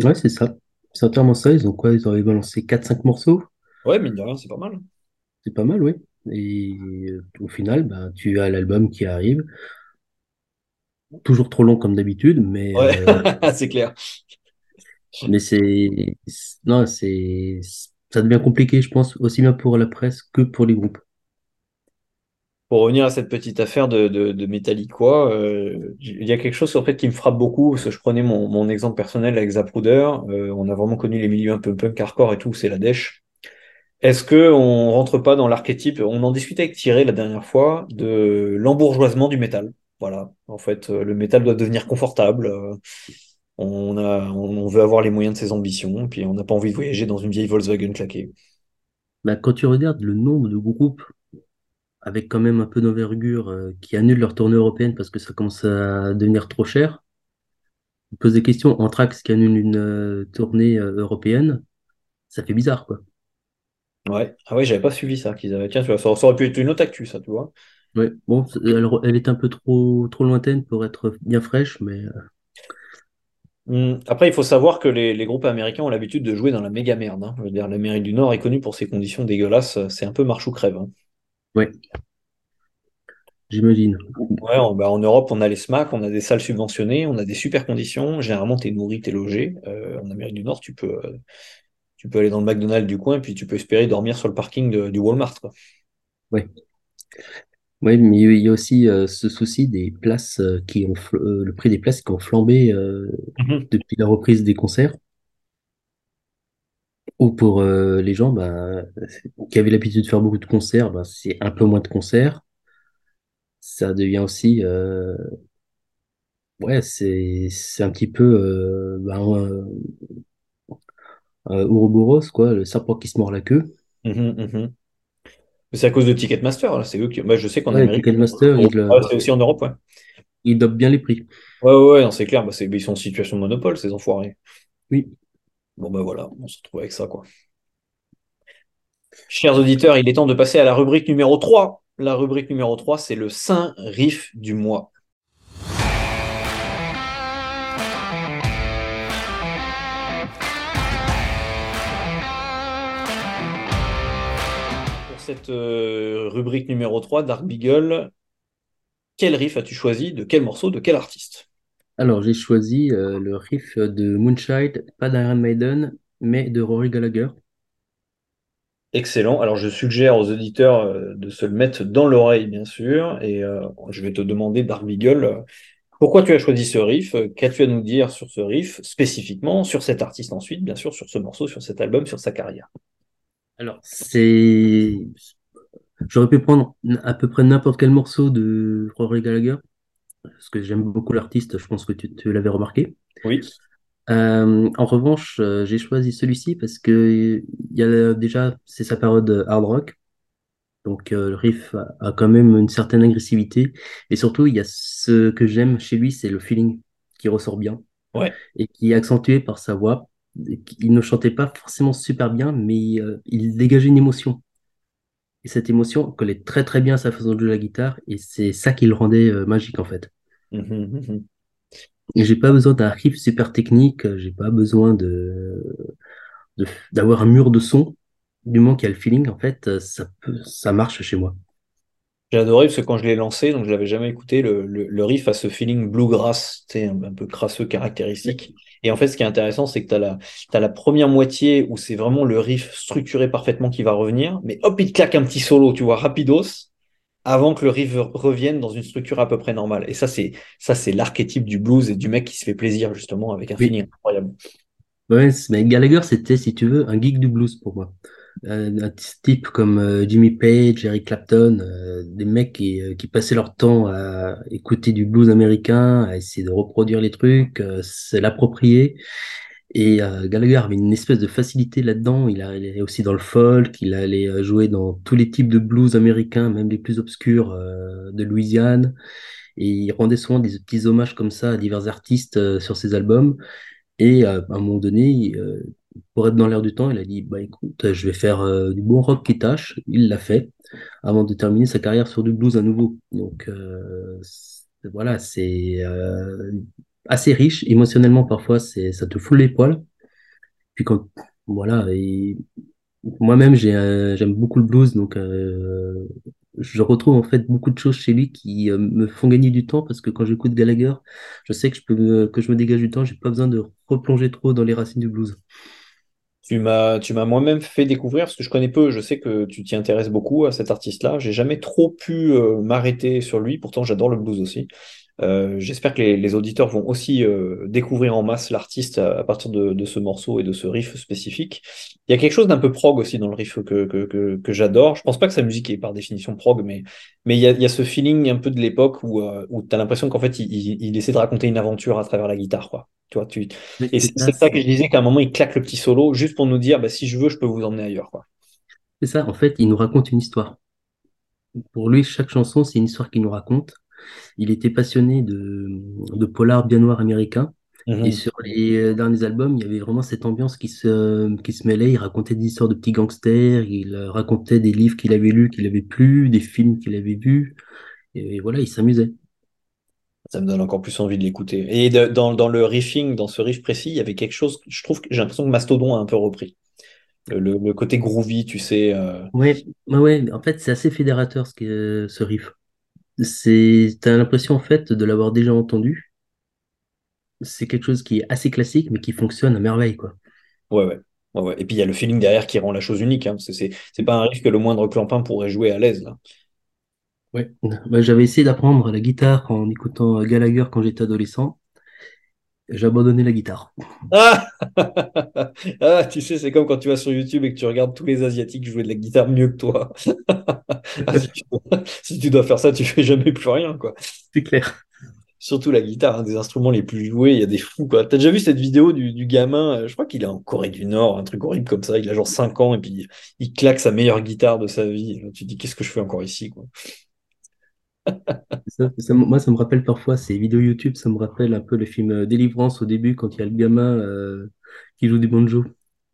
ouais, c'est ça. C'est entièrement ça. Ils ont quoi? Ils ont balancé quatre cinq morceaux? Ouais, mine de rien, c'est pas mal. C'est pas mal, oui. Et euh, au final, ben, tu as l'album qui arrive, toujours trop long comme d'habitude, mais, Ouais, euh, c'est clair. mais c'est, non, c'est, ça devient compliqué, je pense, aussi bien pour la presse que pour les groupes. Pour revenir à cette petite affaire de, de, de Metallica, euh, il y a quelque chose en fait qui me frappe beaucoup, parce que je prenais mon, mon exemple personnel avec Zapruder, euh, on a vraiment connu les milieux un peu punk hardcore et tout, c'est la dèche. Est-ce que on rentre pas dans l'archétype, on en discutait avec Thierry la dernière fois, de l'embourgeoisement du métal. Voilà, en fait, euh, le métal doit devenir confortable. euh, on a, on veut avoir les moyens de ses ambitions, puis on n'a pas envie de voyager dans une vieille Volkswagen claquée. Ben, quand tu regardes le nombre de groupes avec quand même un peu d'envergure euh, qui annulent leur tournée européenne parce que ça commence à devenir trop cher, on pose des questions. Anthrax qui annule une tournée européenne, ça fait bizarre, quoi. Ouais, ah ouais, j'avais pas suivi ça, qu'ils avaient. Tiens, tu vois, ça, ça aurait pu être une autre actu, ça, tu vois. Ouais, bon, elle, elle est un peu trop, trop lointaine pour être bien fraîche, mais euh, Hum, Après, il faut savoir que les, les groupes américains ont l'habitude de jouer dans la méga merde. hein. Je veux dire, l'Amérique du Nord est connue pour ses conditions dégueulasses. C'est un peu marche ou crève. hein. ouais, j'imagine. Ouais, en, bah, en Europe, on a les SMAC, on a des salles subventionnées, on a des super conditions. Généralement, tu es nourri, tu es logé. Euh, en Amérique du Nord, tu peux, euh, tu peux aller dans le McDonald's du coin, puis tu peux espérer dormir sur le parking de- du Walmart. Quoi. Ouais. Ouais, mais il y a aussi euh, ce souci des places euh, qui ont euh, le prix des places qui ont flambé euh, Mhm. depuis la reprise des concerts. Ou pour les gens bah, qui avaient l'habitude de faire beaucoup de concerts, bah, c'est un peu moins de concerts. Ça devient aussi, ouais, c'est un petit peu bah, un Ouroboros, quoi, le serpent qui se mord la queue. Mhm, mhm. C'est à cause de Ticketmaster. là. C'est eux qui... bah, je sais qu'en Ouais, Amérique. Ticketmaster, Ah, euh, c'est aussi en Europe, ouais. il dope bien les prix. Ouais, ouais, c'est clair. Bah, ils sont en situation de monopole, ces enfoirés. Oui. Bon, ben voilà, on se retrouve avec ça, quoi. Chers auditeurs, il est temps de passer à la rubrique numéro 3. La rubrique numéro 3, c'est le Saint Riff du mois. Cette euh, rubrique numéro 3, Dark Beagle, quel riff as-tu choisi? De quel morceau? De quel artiste? Alors, j'ai choisi euh, le riff de Moonchild, pas d'Iron Maiden, mais de Rory Gallagher. Excellent. Alors, je suggère aux auditeurs euh, de se le mettre dans l'oreille, bien sûr, et euh, je vais te demander, Dark Beagle, pourquoi tu as choisi ce riff? Qu'as-tu à nous dire sur ce riff, spécifiquement, sur cet artiste ensuite, bien sûr, sur ce morceau, sur cet album, sur sa carrière? Alors, c'est... J'aurais pu prendre à peu près n'importe quel morceau de Rory Gallagher, parce que j'aime beaucoup l'artiste, je pense que tu, tu l'avais remarqué. Oui. Euh, en revanche, euh, j'ai choisi celui-ci parce que il y a déjà, c'est sa période hard rock, donc euh, le riff a, a quand même une certaine agressivité, et surtout, il y a ce que j'aime chez lui, c'est le feeling qui ressort bien. Ouais. et qui est accentué par sa voix. Il ne chantait pas forcément super bien, mais euh, il dégageait une émotion. Et cette émotion collait très très bien à sa façon de jouer la guitare, et c'est ça qui le rendait euh, magique en fait. Mhm, mhm. Et j'ai pas besoin d'un riff super technique, j'ai pas besoin de d'avoir un mur de son. Du moment qu'il y a le feeling, en fait, ça peut, ça marche chez moi. J'ai adoré parce que quand je l'ai lancé, donc je l'avais jamais écouté, le, le, le riff a ce feeling bluegrass, tu sais, un, un peu crasseux caractéristique. Et en fait, ce qui est intéressant, c'est que tu as la, première moitié où c'est vraiment le riff structuré parfaitement qui va revenir, mais hop, il te claque un petit solo, tu vois, rapidos, avant que le riff revienne dans une structure à peu près normale. Et ça, c'est ça, c'est l'archétype du blues et du mec qui se fait plaisir, justement, avec un Oui. feeling incroyable. Ouais, mais Gallagher, c'était, si tu veux, un geek du blues pour moi. Un type comme euh, Jimmy Page, Eric Clapton, euh, des mecs qui, euh, qui passaient leur temps à écouter du blues américain, à essayer de reproduire les trucs, se l'approprier. Et Gallagher avait une espèce de facilité là-dedans. Il allait aussi dans le folk, il allait jouer dans tous les types de blues américains, même les plus obscurs de Louisiane. Et il rendait souvent des petits hommages comme ça à divers artistes sur ses albums. Et à un moment donné, pour être dans l'air du temps, il a dit, bah écoute, je vais faire euh, du bon rock qui tâche. Il l'a fait avant de terminer sa carrière sur du blues à nouveau. Donc euh, voilà, c'est euh, assez riche émotionnellement parfois, c'est ça te fout les poils. Puis quand voilà, Moi-même, j'ai, j'aime beaucoup le blues, donc je retrouve en fait beaucoup de choses chez lui qui me font gagner du temps parce que quand j'écoute Gallagher, je sais que je peux me- que je me dégage du temps, j'ai pas besoin de replonger trop dans les racines du blues. Tu m'as, tu m'as moi-même fait découvrir, parce que je connais peu, je sais que tu t'y intéresses beaucoup à cet artiste-là. J'ai jamais trop pu euh, m'arrêter sur lui, pourtant j'adore le blues aussi. Euh, j'espère que les, les auditeurs vont aussi euh, découvrir en masse l'artiste à, à partir de, de ce morceau et de ce riff spécifique. Il y a quelque chose d'un peu prog aussi dans le riff que, que, que, que j'adore. Je pense pas que sa musique est par définition prog, mais, mais il y a, il y a ce feeling un peu de l'époque où, euh, où tu as l'impression qu'en fait il, il, il essaie de raconter une aventure à travers la guitare, quoi. Tu vois, tu... Mais Et c'est c'est ça, c'est ça que je disais qu'à un moment il claque le petit solo juste pour nous dire bah, si je veux, je peux vous emmener ailleurs, quoi. c'est ça, en fait, il nous raconte une histoire. Pour lui, chaque chanson, c'est une histoire qu'il nous raconte. Il était passionné de, de polar bien noir américain. Et Mhm. sur les euh, derniers albums, il y avait vraiment cette ambiance qui se, qui se mêlait. Il racontait des histoires de petits gangsters, il euh, racontait des livres qu'il avait lus, qu'il avait plu, des films qu'il avait vus. Et voilà, il s'amusait. Ça me donne encore plus envie de l'écouter. Et de- dans, dans le riffing, dans ce riff précis, il y avait quelque chose, je trouve que j'ai l'impression que Mastodon a un peu repris. Le, le- le côté groovy, tu sais. euh, Ouais, ouais, ouais, en fait, c'est assez fédérateur ce, que, ce riff. C'est, t'as l'impression en fait de l'avoir déjà entendu. C'est quelque chose qui est assez classique, mais qui fonctionne à merveille, quoi. Ouais, ouais. Ouais, ouais. Et puis il y a le feeling derrière qui rend la chose unique. Hein, parce que c'est, c'est pas un riff que le moindre clampin pourrait jouer à l'aise, là. Ouais. Bah, j'avais essayé d'apprendre la guitare en écoutant Gallagher quand j'étais adolescent. J'ai abandonné la guitare. Ah! Ah, tu sais, c'est comme quand tu vas sur YouTube et que tu regardes tous les Asiatiques jouer de la guitare mieux que toi. Ah, si tu dois, si tu dois faire ça, tu fais jamais plus rien, quoi. C'est clair. Surtout la guitare, un des instruments les plus joués, il y a des fous, quoi. T'as déjà vu cette vidéo du, du gamin, euh, je crois qu'il est en Corée du Nord, un truc horrible comme ça, il a genre 5 ans et puis il claque sa meilleure guitare de sa vie. Tu te dis, qu'est-ce que je fais encore ici, quoi? Ça, ça me- moi, ça me rappelle parfois ces vidéos YouTube, ça me rappelle un peu le film euh, Délivrance au début quand il y a le gamin euh, qui joue du banjo.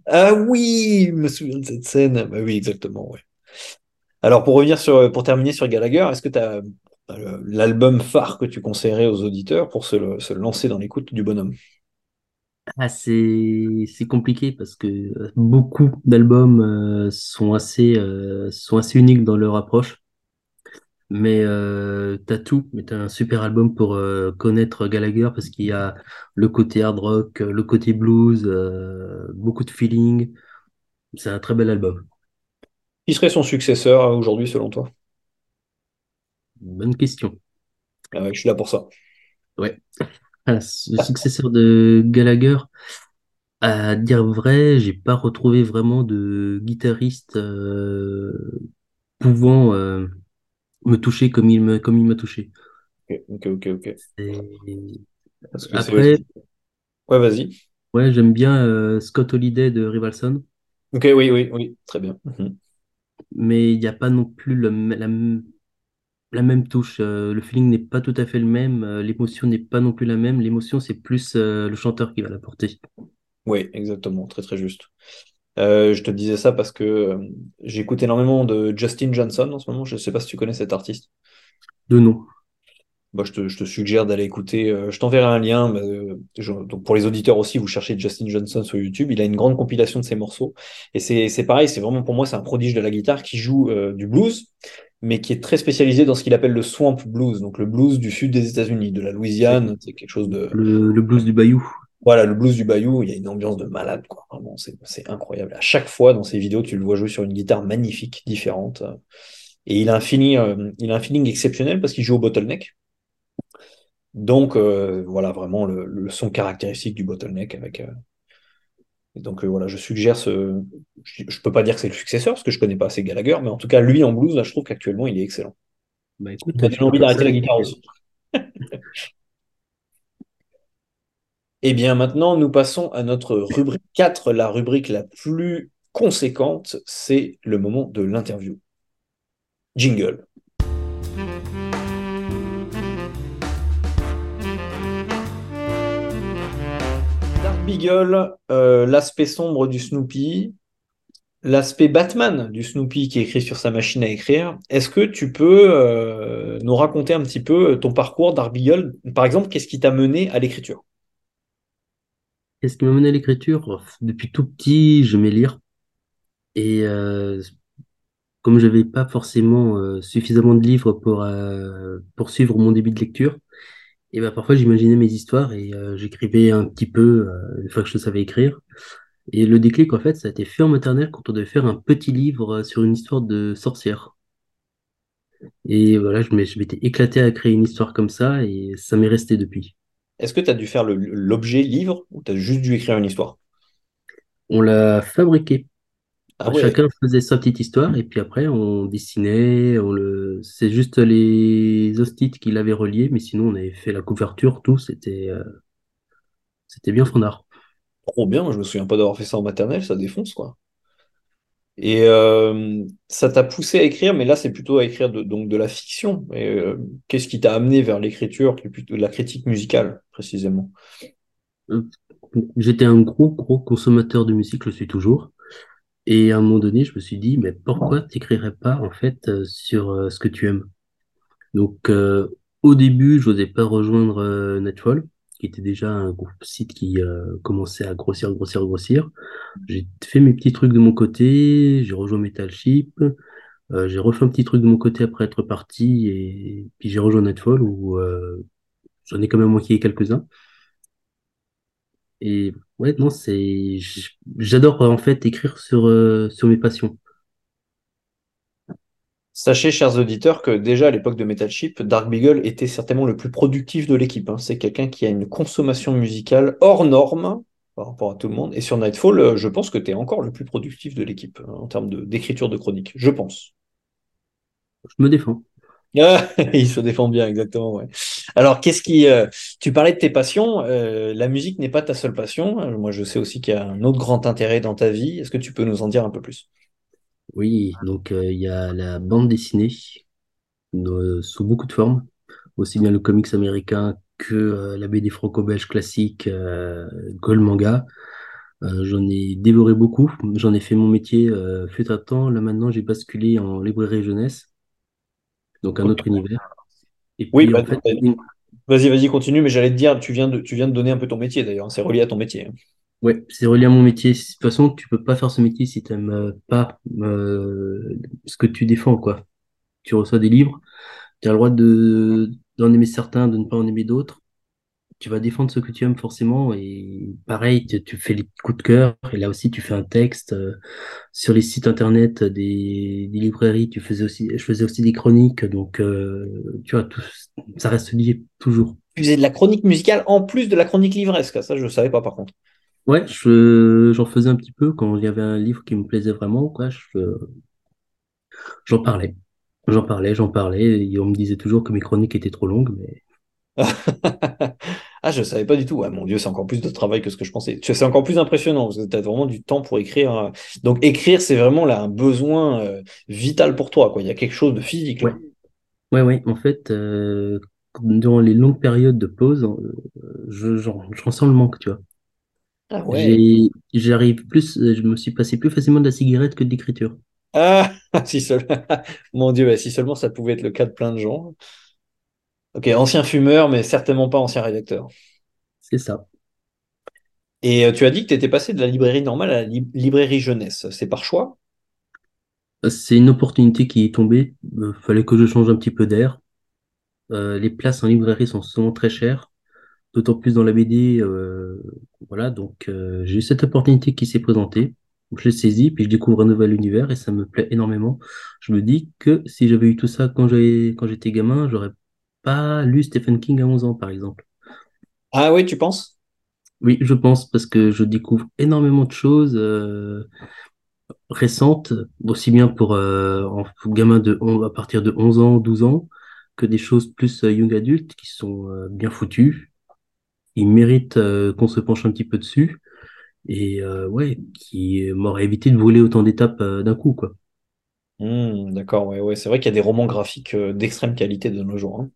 Ah oui, je me souviens de cette scène. Bah oui, exactement, ouais. Alors pour revenir sur, pour terminer sur Gallagher, est-ce que tu as l'album phare que tu conseillerais aux auditeurs pour se, se lancer dans l'écoute du bonhomme? Ah, c'est compliqué parce que euh, beaucoup d'albums euh, sont assez euh, sont assez uniques dans leur approche. Mais euh, t'as tout, mais t'as un super album pour euh, connaître Gallagher parce qu'il y a le côté hard rock, le côté blues, euh, beaucoup de feeling. C'est un très bel album. Qui serait son successeur aujourd'hui selon toi? Bonne question. Ah ouais, je suis là pour ça. Ouais. Ah, le successeur de Gallagher, à dire vrai, j'ai pas retrouvé vraiment de guitariste pouvant me toucher comme il me comme il m'a touché. Ok, ok, ok. Parce que Après, aussi. Ouais, vas-y. ouais, j'aime bien euh, Scott Holiday de Rivalson. Ok, oui, oui, oui, très bien. Mhm. mais il n'y a pas non plus le la, la même touche. Euh, le feeling n'est pas tout à fait le même, euh, l'émotion n'est pas non plus la même. L'émotion, c'est plus le chanteur qui va l'apporter. Oui, exactement, très très juste. Euh, je te disais ça parce que euh, j'écoute énormément de Justin Johnson en ce moment. Je ne sais pas si tu connais cet artiste. De nom. Bah, je te, je te suggère d'aller écouter. euh, je t'enverrai un lien. mais, je- donc pour les auditeurs aussi, vous cherchez Justin Johnson sur YouTube. Il a une grande compilation de ses morceaux. Et c'est pareil, c'est vraiment pour moi, c'est un prodige de la guitare qui joue du blues, mais qui est très spécialisé dans ce qu'il appelle le swamp blues, donc le blues du sud des États-Unis, de la. Louisiane. C'est quelque chose de. Le, le blues du Bayou. Voilà, le blues du Bayou, il y a une ambiance de malade, quoi. Vraiment, c'est c'est incroyable. À chaque fois dans ses vidéos, tu le vois jouer sur une guitare magnifique, différente. Et il a un feeling, euh, il a un feeling exceptionnel parce qu'il joue au bottleneck. Donc, euh, voilà, vraiment le, le son caractéristique du bottleneck avec. euh, et donc, voilà, je suggère ce. Je, je peux pas dire que c'est le successeur parce que je connais pas assez Gallagher, mais en tout cas, lui en blues, là, je trouve qu'actuellement, il est excellent. Bah écoute, peux envie d'arrêter la guitare aussi. Eh bien, maintenant, nous passons à notre rubrique 4, la rubrique la plus conséquente, c'est le moment de l'interview. Jingle. Dark Beagle, euh, l'aspect sombre du Snoopy, l'aspect Batman du Snoopy qui écrit sur sa machine à écrire. Est-ce que tu peux euh, nous raconter un petit peu ton parcours Dark Beagle? Par exemple, qu'est-ce qui t'a mené à l'écriture? Qu'est-ce qui m'a mené à l'écriture? Depuis tout petit, j'aimais lire. Et euh, comme je n'avais pas forcément euh, suffisamment de livres pour euh, poursuivre mon début de lecture, et ben parfois j'imaginais mes histoires et euh, j'écrivais un petit peu une fois que je savais écrire. Et le déclic, en fait, ça a été fait en maternelle quand on devait faire un petit livre sur une histoire de sorcière. Et voilà, je m'étais éclaté à créer une histoire comme ça et ça m'est resté depuis. Est-ce que tu as dû faire l'objet livre ou tu as juste dû écrire une histoire? On l'a fabriqué. Ah ouais, Chacun faisait sa petite histoire et puis après on dessinait. On le... C'est juste les hostites qui l'avaient relié, mais sinon on avait fait la couverture, tout. C'était euh, c'était bien fandard. trop bien, je me souviens pas d'avoir fait ça en maternelle, ça défonce quoi. Et euh, ça t'a poussé à écrire, mais là c'est plutôt à écrire de, donc de la fiction. Euh, qu'est-ce qui t'a amené vers l'écriture, plutôt de la critique musicale précisément? J'étais un gros gros consommateur de musique, je le suis toujours. Et à un moment donné, je me suis dit, mais pourquoi t'écrirais pas en fait euh, sur ce que tu aimes? Donc, au début, je n'osais pas rejoindre Netfall, qui était déjà un site qui euh, commençait à grossir, grossir, grossir. J'ai fait mes petits trucs de mon côté, j'ai rejoint Metalship, euh, j'ai refait un petit truc de mon côté après être parti, et puis j'ai rejoint Netfall où euh, j'en ai quand même manqué quelques-uns. Et ouais, non, c'est, j'adore en fait écrire sur sur mes passions. Sachez, chers auditeurs, que déjà à l'époque de Metal Chip, Dark Beagle était certainement le plus productif de l'équipe. hein. C'est quelqu'un qui a une consommation musicale hors norme par rapport à tout le monde. Et sur Nightfall, euh, je pense que tu es encore le plus productif de l'équipe hein, en termes d'écriture de, chronique. Je pense. Je me défends. Ah, il se défend bien, exactement. Ouais. Alors, qu'est-ce qui. euh, tu parlais de tes passions. euh, la musique n'est pas ta seule passion. Moi, je sais aussi qu'il y a un autre grand intérêt dans ta vie. Est-ce que tu peux nous en dire un peu plus? Oui, donc euh, il y a la bande dessinée euh, sous beaucoup de formes. aussi bien le comics américain que euh, la BD franco-belge classique, euh, que le manga. Euh, j'en ai dévoré beaucoup, j'en ai fait mon métier euh, fut un temps. Là maintenant, j'ai basculé en librairie jeunesse, donc un autre univers. Et Oui, puis bah, en fait, vas-y, vas-y, continue, mais j'allais te dire, tu viens de, tu viens de donner un peu ton métier d'ailleurs. hein. C'est relié à ton métier. Ouais, c'est relié à mon métier. De toute façon, tu peux pas faire ce métier si tu n'aimes pas euh, ce que tu défends, quoi. Tu reçois des livres, tu as le droit de d'en aimer certains, de ne pas en aimer d'autres. tu vas défendre ce que tu aimes forcément et pareil, tu, fais les coups de cœur et là aussi tu fais un texte euh, sur les sites internet des, librairies, tu faisais aussi, je faisais aussi des chroniques donc euh, tu vois tout, ça reste lié toujours. Tu faisais de la chronique musicale en plus de la chronique livresque. Ça, je ne savais pas par contre. Ouais, je j'en faisais un petit peu quand il y avait un livre qui me plaisait vraiment quoi, je, j'en parlais. J'en parlais, j'en parlais, et on me disait toujours que mes chroniques étaient trop longues, mais Ah, je ne savais pas du tout. Ouais, mon Dieu, c'est encore plus de travail que ce que je pensais. C'est encore plus impressionnant parce que tu as vraiment du temps pour écrire. euh. Donc, écrire, c'est vraiment là un besoin euh, vital pour toi, quoi. Il y a quelque chose de physique ouais, là. ouais, ouais, en fait, euh, durant les longues périodes de pause, euh, je, j'en, j'en sens le manque, tu vois. Ah ouais. J'arrive plus, euh, je me suis passé plus facilement de la cigarette que de l'écriture. Ah, si seul... Mon Dieu, si seulement ça pouvait être le cas de plein de gens. Ok, ancien fumeur, mais certainement pas ancien rédacteur. C'est ça. Et euh, tu as dit que tu étais passé de la librairie normale à la li- librairie jeunesse. C'est par choix? Euh, C'est une opportunité qui est tombée. Euh, fallait que je change un petit peu d'air. Euh, les places en librairie sont souvent très chères, d'autant plus dans la BD. euh, voilà, donc euh, j'ai eu cette opportunité qui s'est présentée. Je l'ai saisie, puis je découvre un nouvel univers et ça me plaît énormément. Je me dis que si j'avais eu tout ça quand j'étais gamin, j'aurais pas lu Stephen King à 11 ans, par exemple. Ah oui, tu penses? Oui, je pense, parce que je découvre énormément de choses euh, récentes, aussi bien pour euh, en gamin de à partir de 11 ans, 12 ans, que des choses plus euh, young adultes qui sont bien foutues. Ils méritent euh, qu'on se penche un petit peu dessus et euh, ouais, qui m'aurait évité de brûler autant d'étapes euh, d'un coup, quoi. Hmm, d'accord, ouais, ouais. C'est vrai qu'il y a des romans graphiques euh, d'extrême qualité de nos jours. hein.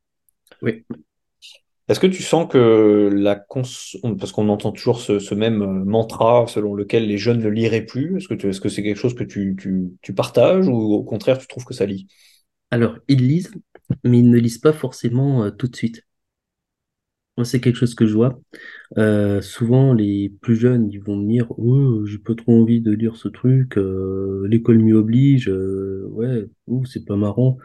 Oui. Est-ce que tu sens que la cons... parce qu'on entend toujours ce, ce même mantra selon lequel les jeunes ne liraient plus, est-ce que tu- est-ce que c'est quelque chose que tu, tu, tu partages ou au contraire tu trouves que ça lit? Alors, ils lisent, mais ils ne lisent pas forcément tout de suite. Moi, c'est quelque chose que je vois. Euh, souvent, les plus jeunes, ils vont me dire, oh, j'ai pas trop envie de lire ce truc, euh, l'école m'y oblige, euh, ouais, c'est pas marrant.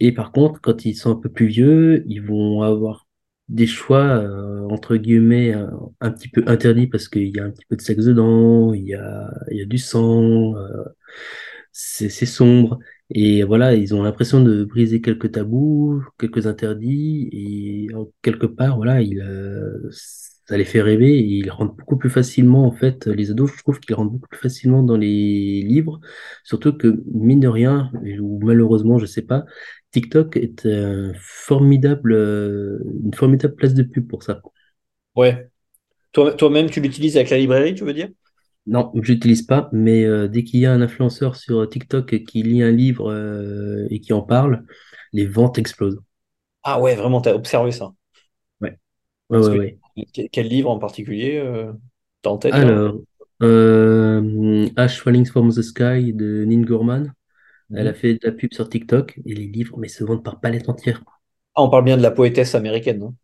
Et par contre, quand ils sont un peu plus vieux, ils vont avoir des choix, euh, entre guillemets, un, un petit peu interdits parce qu'il y a un petit peu de sexe dedans, il y a, il y a du sang, euh, c'est sombre. Et voilà, ils ont l'impression de briser quelques tabous, quelques interdits, et quelque part, voilà, ils, euh, ça les fait rêver, et ils rentrent beaucoup plus facilement, en fait, les ados, je trouve qu'ils rentrent beaucoup plus facilement dans les livres, surtout que, mine de rien, ou malheureusement, je sais pas, TikTok est un formidable, euh, une formidable place de pub pour ça. Ouais. Toi, toi-même, tu l'utilises avec la librairie, tu veux dire? Non, je l'utilise pas, mais euh, dès qu'il y a un influenceur sur TikTok qui lit un livre euh, et qui en parle, les ventes explosent. Ah ouais, vraiment, tu as observé ça. Ouais, ouais, Parce ouais, que ouais. quel livre en particulier euh, t'as en tête? Alors, euh, Ash Falling from the Sky de Neil Gaiman, elle a Mhm. fait de la pub sur TikTok et les livres, mais se vendent par palette entière. Ah, on parle bien de la poétesse américaine, non?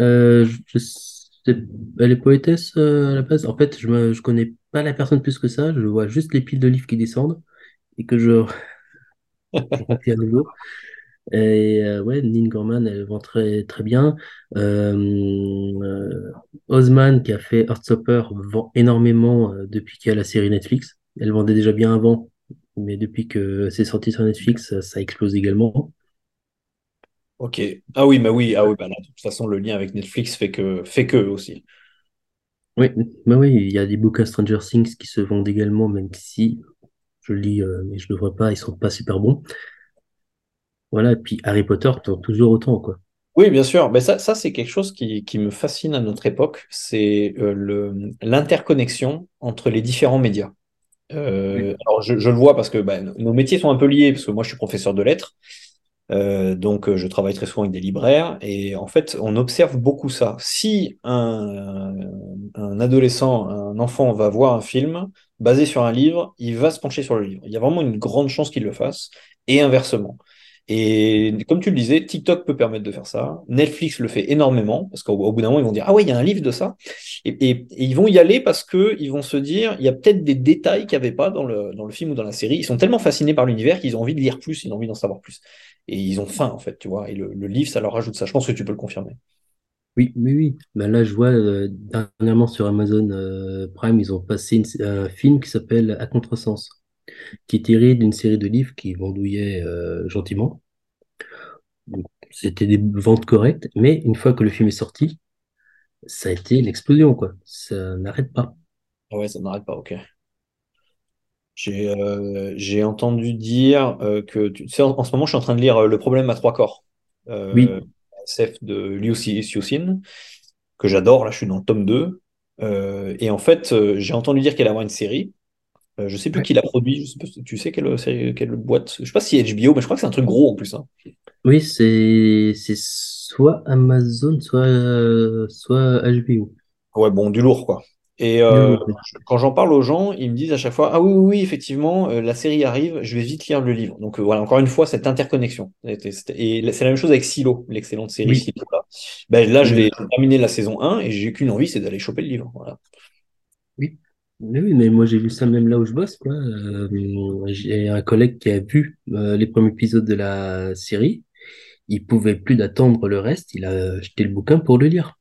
Euh, je, je sais- elle est poétesse euh, à la base. En fait, je me, je connais pas la personne plus que ça. Je vois juste les piles de livres qui descendent et que je remplis à nouveau. Et euh, ouais, Gorman, elle vend très, très bien. Euh, Ozman, qui a fait Heartstopper, vend énormément depuis qu'il y a la série Netflix. Elle vendait déjà bien avant, mais depuis que c'est sorti sur Netflix, ça explose également. Ok. Ah oui, bah oui, ah oui, bah là, de toute façon, le lien avec Netflix fait que fait que aussi. Oui, bah oui, il y a des bouquins Stranger Things qui se vendent également, même si je lis, euh, mais je ne devrais pas, ils sont pas super bons. Voilà, et puis Harry Potter toujours autant, quoi. Oui, bien sûr. Mais ça, ça c'est quelque chose qui, qui me fascine à notre époque, c'est euh, le, l'interconnexion entre les différents médias. Oui, Euh, alors je, je le vois parce que bah, nos métiers sont un peu liés, parce que moi je suis professeur de lettres. Euh, donc, euh, je travaille très souvent avec des libraires et en fait, on observe beaucoup ça. Si un, un adolescent, un enfant va voir un film basé sur un livre, il va se pencher sur le livre. Il y a vraiment une grande chance qu'il le fasse et inversement. Et comme tu le disais, TikTok peut permettre de faire ça. Netflix le fait énormément parce qu'au au bout d'un moment, ils vont dire, Ah ouais, il y a un livre de ça. Et, et- ils vont y aller parce que ils vont se dire, il y a peut-être des détails qu'il n'y avait pas dans le, dans le film ou dans la série. Ils sont tellement fascinés par l'univers qu'ils ont envie de lire plus, ils ont envie d'en savoir plus. Et ils ont faim, en fait, tu vois. Et le, le livre, ça leur rajoute ça. Je pense que tu peux le confirmer. oui, oui. oui. Ben là, je vois euh, dernièrement sur Amazon euh, Prime, ils ont passé une- un film qui s'appelle À contresens, qui est tiré d'une série de livres qui vendouillait euh, gentiment. C'était des ventes correctes, mais une fois que le film est sorti, ça a été l'explosion, quoi. Ça n'arrête pas. Ouais, ça n'arrête pas, ok. J'ai euh, j'ai entendu dire euh, que, tu sais, en, en ce moment, je suis en train de lire euh, Le problème à trois corps, Oui, euh, SF de Liu Cixin, que j'adore. Là, je suis dans le tome 2. Euh, et en fait, j'ai entendu dire qu'elle allait avoir une série. Je sais plus ouais. qui l'a produit. Je sais pas si- tu sais quelle série, quelle boîte? Je sais pas si HBO, mais je crois que c'est un truc gros en plus. hein. Oui, c'est c'est soit Amazon, soit soit HBO. Ouais, bon, du lourd, quoi. Et euh, oui. quand j'en parle aux gens, ils me disent à chaque fois, Ah oui, oui, oui, effectivement, euh, la série arrive, je vais vite lire le livre. Donc euh, voilà, encore une fois, cette interconnexion. Et c'est la même chose avec Silo, l'excellente série Silo. Là, Ben, là je exact. terminé la saison un et j'ai qu'une envie, c'est d'aller choper le livre. Voilà. Oui. Mais oui, mais moi j'ai vu ça même là où je bosse, quoi. Euh, j'ai un collègue qui a vu les premiers épisodes de la série. Il pouvait plus d'attendre le reste. Il a acheté le bouquin pour le lire.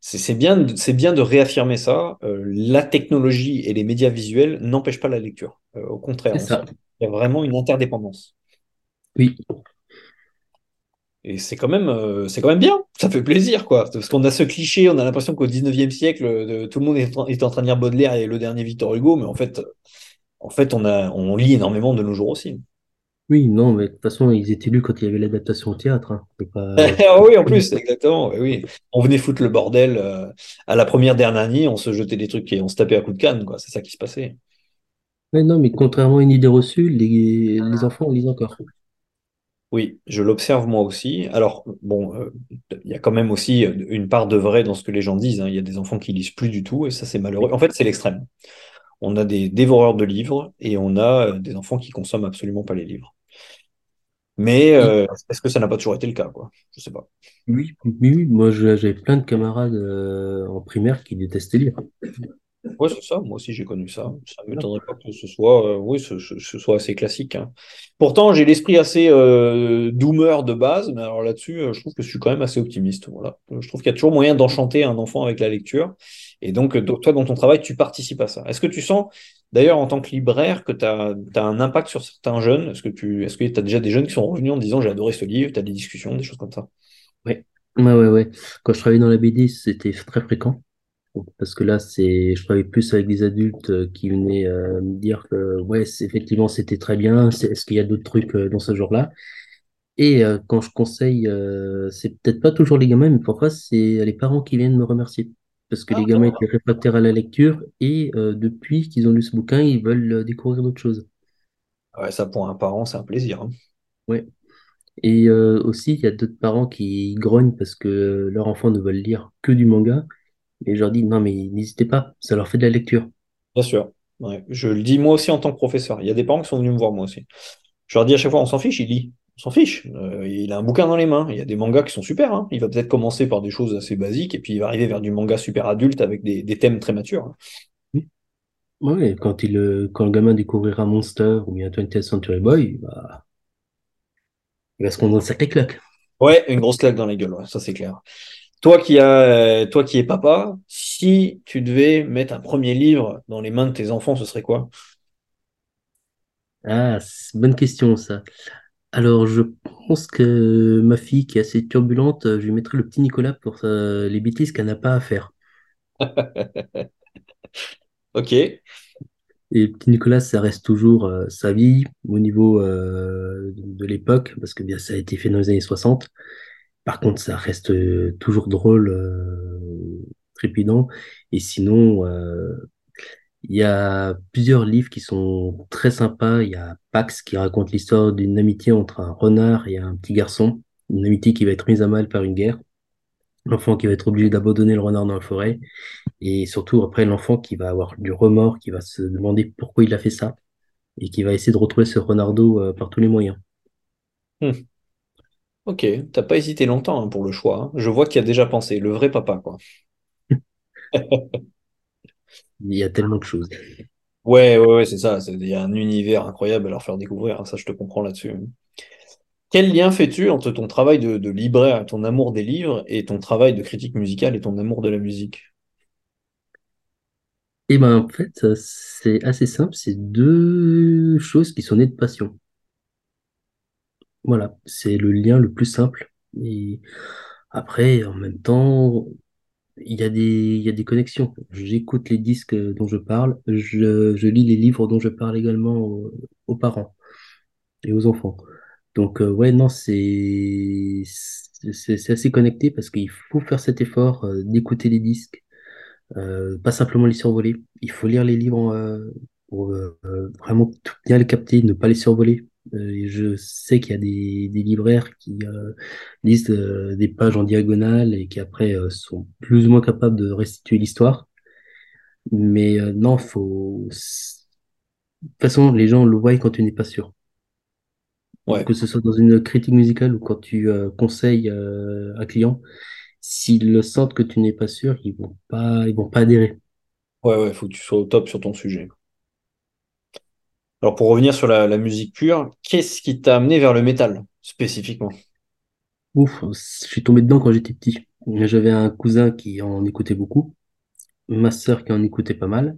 C'est bien, bien de réaffirmer ça. Euh, la technologie et les médias visuels n'empêchent pas la lecture. Euh, au contraire, ça. qu'il y a vraiment une interdépendance. Oui. Et c'est quand même, euh, c'est quand même bien, ça fait plaisir, quoi. Parce qu'on a ce cliché, on a l'impression qu'au 19e siècle, tout le monde est en, est en train de lire Baudelaire et le dernier Victor Hugo, mais en fait, en fait on a, on lit énormément de nos jours aussi. Oui, non, mais de toute façon, ils étaient lus quand il y avait l'adaptation au théâtre. Hein. Pas... Ah oui, en plus, exactement, oui. On venait foutre le bordel euh, à la première dernière nuit, on se jetait des trucs et on se tapait à coups de canne, quoi. C'est ça qui se passait. Ouais, non, mais contrairement à une idée reçue, les, les enfants lisent encore. Oui, je l'observe moi aussi. Alors, bon, euh, il y a quand même aussi une part de vrai dans ce que les gens disent. hein. Il y a des enfants qui lisent plus du tout, et ça, c'est malheureux. En fait, c'est l'extrême. On a des dévoreurs de livres et on a euh, des enfants qui consomment absolument pas les livres. Mais euh, est-ce que ça n'a pas toujours été le cas, quoi? Je sais pas. Oui, oui, oui. Moi, j'avais plein de camarades euh, en primaire qui détestaient lire. Ouais, c'est ça. Moi aussi, j'ai connu ça. Ça ne m'étonnerait pas que ce soit, euh, oui, ce, ce- ce soit assez classique. hein. Pourtant, j'ai l'esprit assez euh, doomer de base, mais alors là-dessus, euh, je trouve que je suis quand même assez optimiste. Voilà. Euh, Je trouve qu'il y a toujours moyen d'enchanter un enfant avec la lecture. Et donc, toi, dans ton travail, tu participes à ça. Est-ce que tu sens, d'ailleurs, en tant que libraire, que tu as, un impact sur certains jeunes? Est-ce que tu, est-ce que as déjà des jeunes qui sont revenus en disant, j'ai adoré ce livre, tu as des discussions, des choses comme ça? Ouais. Ouais, ouais, ouais. Quand je travaillais dans la BD, c'était très fréquent. Parce que là, c'est, je travaillais plus avec des adultes euh, qui venaient euh, me dire que, ouais, effectivement, c'était très bien. Est-ce qu'il y a d'autres trucs euh, dans ce genre-là? Et quand je conseille, c'est peut-être pas toujours les gamins, mais parfois c'est les parents qui viennent me remercier. Parce que Ah, les gamins étaient réfractaires à la lecture et euh, depuis qu'ils ont lu ce bouquin, ils veulent euh, découvrir d'autres choses. ouais, ça, pour un parent, c'est un plaisir. hein. Ouais. Et euh, aussi, il y a d'autres parents qui grognent parce que leurs enfants ne veulent lire que du manga. Et je leur dis, non, mais n'hésitez pas, ça leur fait de la lecture. Bien sûr. Ouais. Je le dis moi aussi en tant que professeur. Il y a des parents qui sont venus me voir moi aussi. Je leur dis à chaque fois, on s'en fiche, il lit. On s'en fiche. Euh, il a un bouquin dans les mains. Il y a des mangas qui sont super. hein. Il va peut-être commencer par des choses assez basiques et puis il va arriver vers du manga super adulte avec des, des thèmes très matures. hein. Oui. Ouais, quand il, euh, quand le gamin découvrira Monster ou bien 20th Century Boy, bah, il va se prendre un sacré claque. Ouais, une grosse claque dans la gueule, ouais, ça c'est clair. Toi qui as, euh, toi qui es papa, si tu devais mettre un premier livre dans les mains de tes enfants, ce serait quoi? Ah, bonne question ça. Alors, je pense que ma fille, qui est assez turbulente, je lui mettrai le petit Nicolas pour euh, les bêtises qu'elle n'a pas à faire. Ok. Et le petit Nicolas, ça reste toujours euh, sa vie au niveau euh, de l'époque, parce que bien ça a été fait dans les années 60. Par contre, ça reste euh, toujours drôle, euh, trépidant. Et sinon, euh, il y a plusieurs livres qui sont très sympas. Il y a Pax qui raconte l'histoire d'une amitié entre un renard et un petit garçon. Une amitié qui va être mise à mal par une guerre. L'enfant qui va être obligé d'abandonner le renard dans la forêt. Et surtout, après, l'enfant qui va avoir du remords, qui va se demander pourquoi il a fait ça. Et qui va essayer de retrouver ce renardeau euh, par tous les moyens. Hmm. Ok, t'as pas hésité longtemps hein, pour le choix. hein. Je vois qu'il y a déjà pensé, le vrai papa, quoi. Il y a tellement de choses. Ouais, ouais, ouais, c'est ça. Il y a un univers incroyable à leur faire découvrir. Ça, je te comprends là-dessus. Quel lien fais-tu entre ton travail de, de libraire, ton amour des livres, et ton travail de critique musicale et ton amour de la musique? Et ben, en fait, c'est assez simple. C'est deux choses qui sont nées de passion. Voilà, c'est le lien le plus simple. Et après, en même temps, il y a des, il y a des connexions. J'écoute les disques dont je parle, je, je lis les livres dont je parle également aux, aux parents et aux enfants. Donc, euh, ouais, non, c'est, c'est, assez connecté parce qu'il faut faire cet effort euh, d'écouter les disques, euh, pas simplement les survoler. Il faut lire les livres euh, pour vraiment tout bien les capter, ne pas les survoler. Euh, je sais qu'il y a des, des libraires qui euh, lisent euh, des pages en diagonale et qui après sont plus ou moins capables de restituer l'histoire. Mais non, faut... De toute façon, les gens le voient quand tu n'es pas sûr. Ouais, Que ce soit dans une critique musicale ou quand tu conseilles un client, s'ils le sentent que tu n'es pas sûr, ils vont pas, ils vont pas adhérer. ouais, ouais, faut que tu sois au top sur ton sujet. Alors, pour revenir sur la, la musique pure, qu'est-ce qui t'a amené vers le métal, spécifiquement? Ouf, je suis tombé dedans quand j'étais petit. J'avais un cousin qui en écoutait beaucoup, ma sœur qui en écoutait pas mal.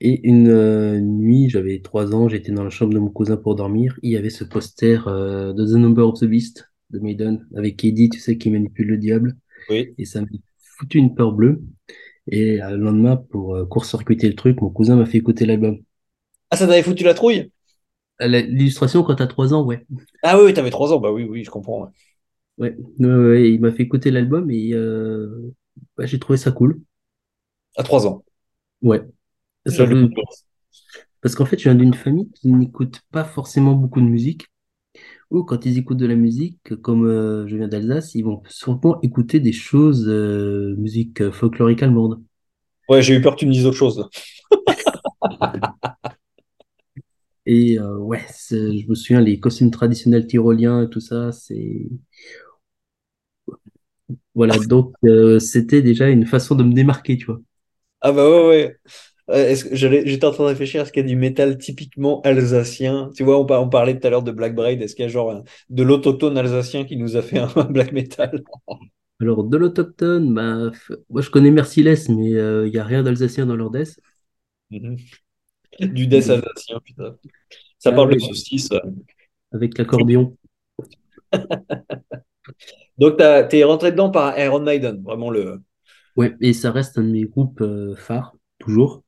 Et une euh, nuit, j'avais trois ans, j'étais dans la chambre de mon cousin pour dormir. Il y avait ce poster euh, de The Number of the Beast de Maiden avec Eddie, tu sais, qui manipule le diable. Oui. Et ça m'a foutu une peur bleue. Et euh, le lendemain, pour court-circuiter le truc, mon cousin m'a fait écouter l'album. Ah, ça t'avait foutu la trouille? Euh, L'illustration, quand t'as trois ans, ouais. Ah oui, t'avais trois ans, bah oui, oui, je comprends. ouais. Ouais, il m'a fait écouter l'album et euh, bah, j'ai trouvé ça cool. À trois ans. Ouais. Ça veut... Parce qu'en fait, je viens d'une famille qui n'écoute pas forcément beaucoup de musique. Ou quand ils écoutent de la musique, comme euh, je viens d'Alsace, ils vont sûrement écouter des choses, euh, musique euh, folklorique allemande. Ouais, j'ai eu peur que tu me dises autre chose. Et euh, ouais, je me souviens, les costumes traditionnels tyroliens et tout ça, c'est... Voilà, donc euh, c'était déjà une façon de me démarquer, tu vois. Ah bah ouais, ouais. Que j'étais en train de réfléchir, est-ce qu'il y a du métal typiquement alsacien? Tu vois, on, on parlait tout à l'heure de Black Braid, est-ce qu'il y a genre de l'autochtone alsacien qui nous a fait un black metal? Alors, de l'autochtone, bah, moi je connais Merciless, mais il n'y a rien d'alsacien dans leur death. Mhm. Du death alsacien, putain. Ça ah parle de saucisse. Avec l'accordéon. Donc, tu es rentré dedans par Iron Maiden, vraiment le. Ouais, et ça reste un de mes groupes euh, phares, toujours.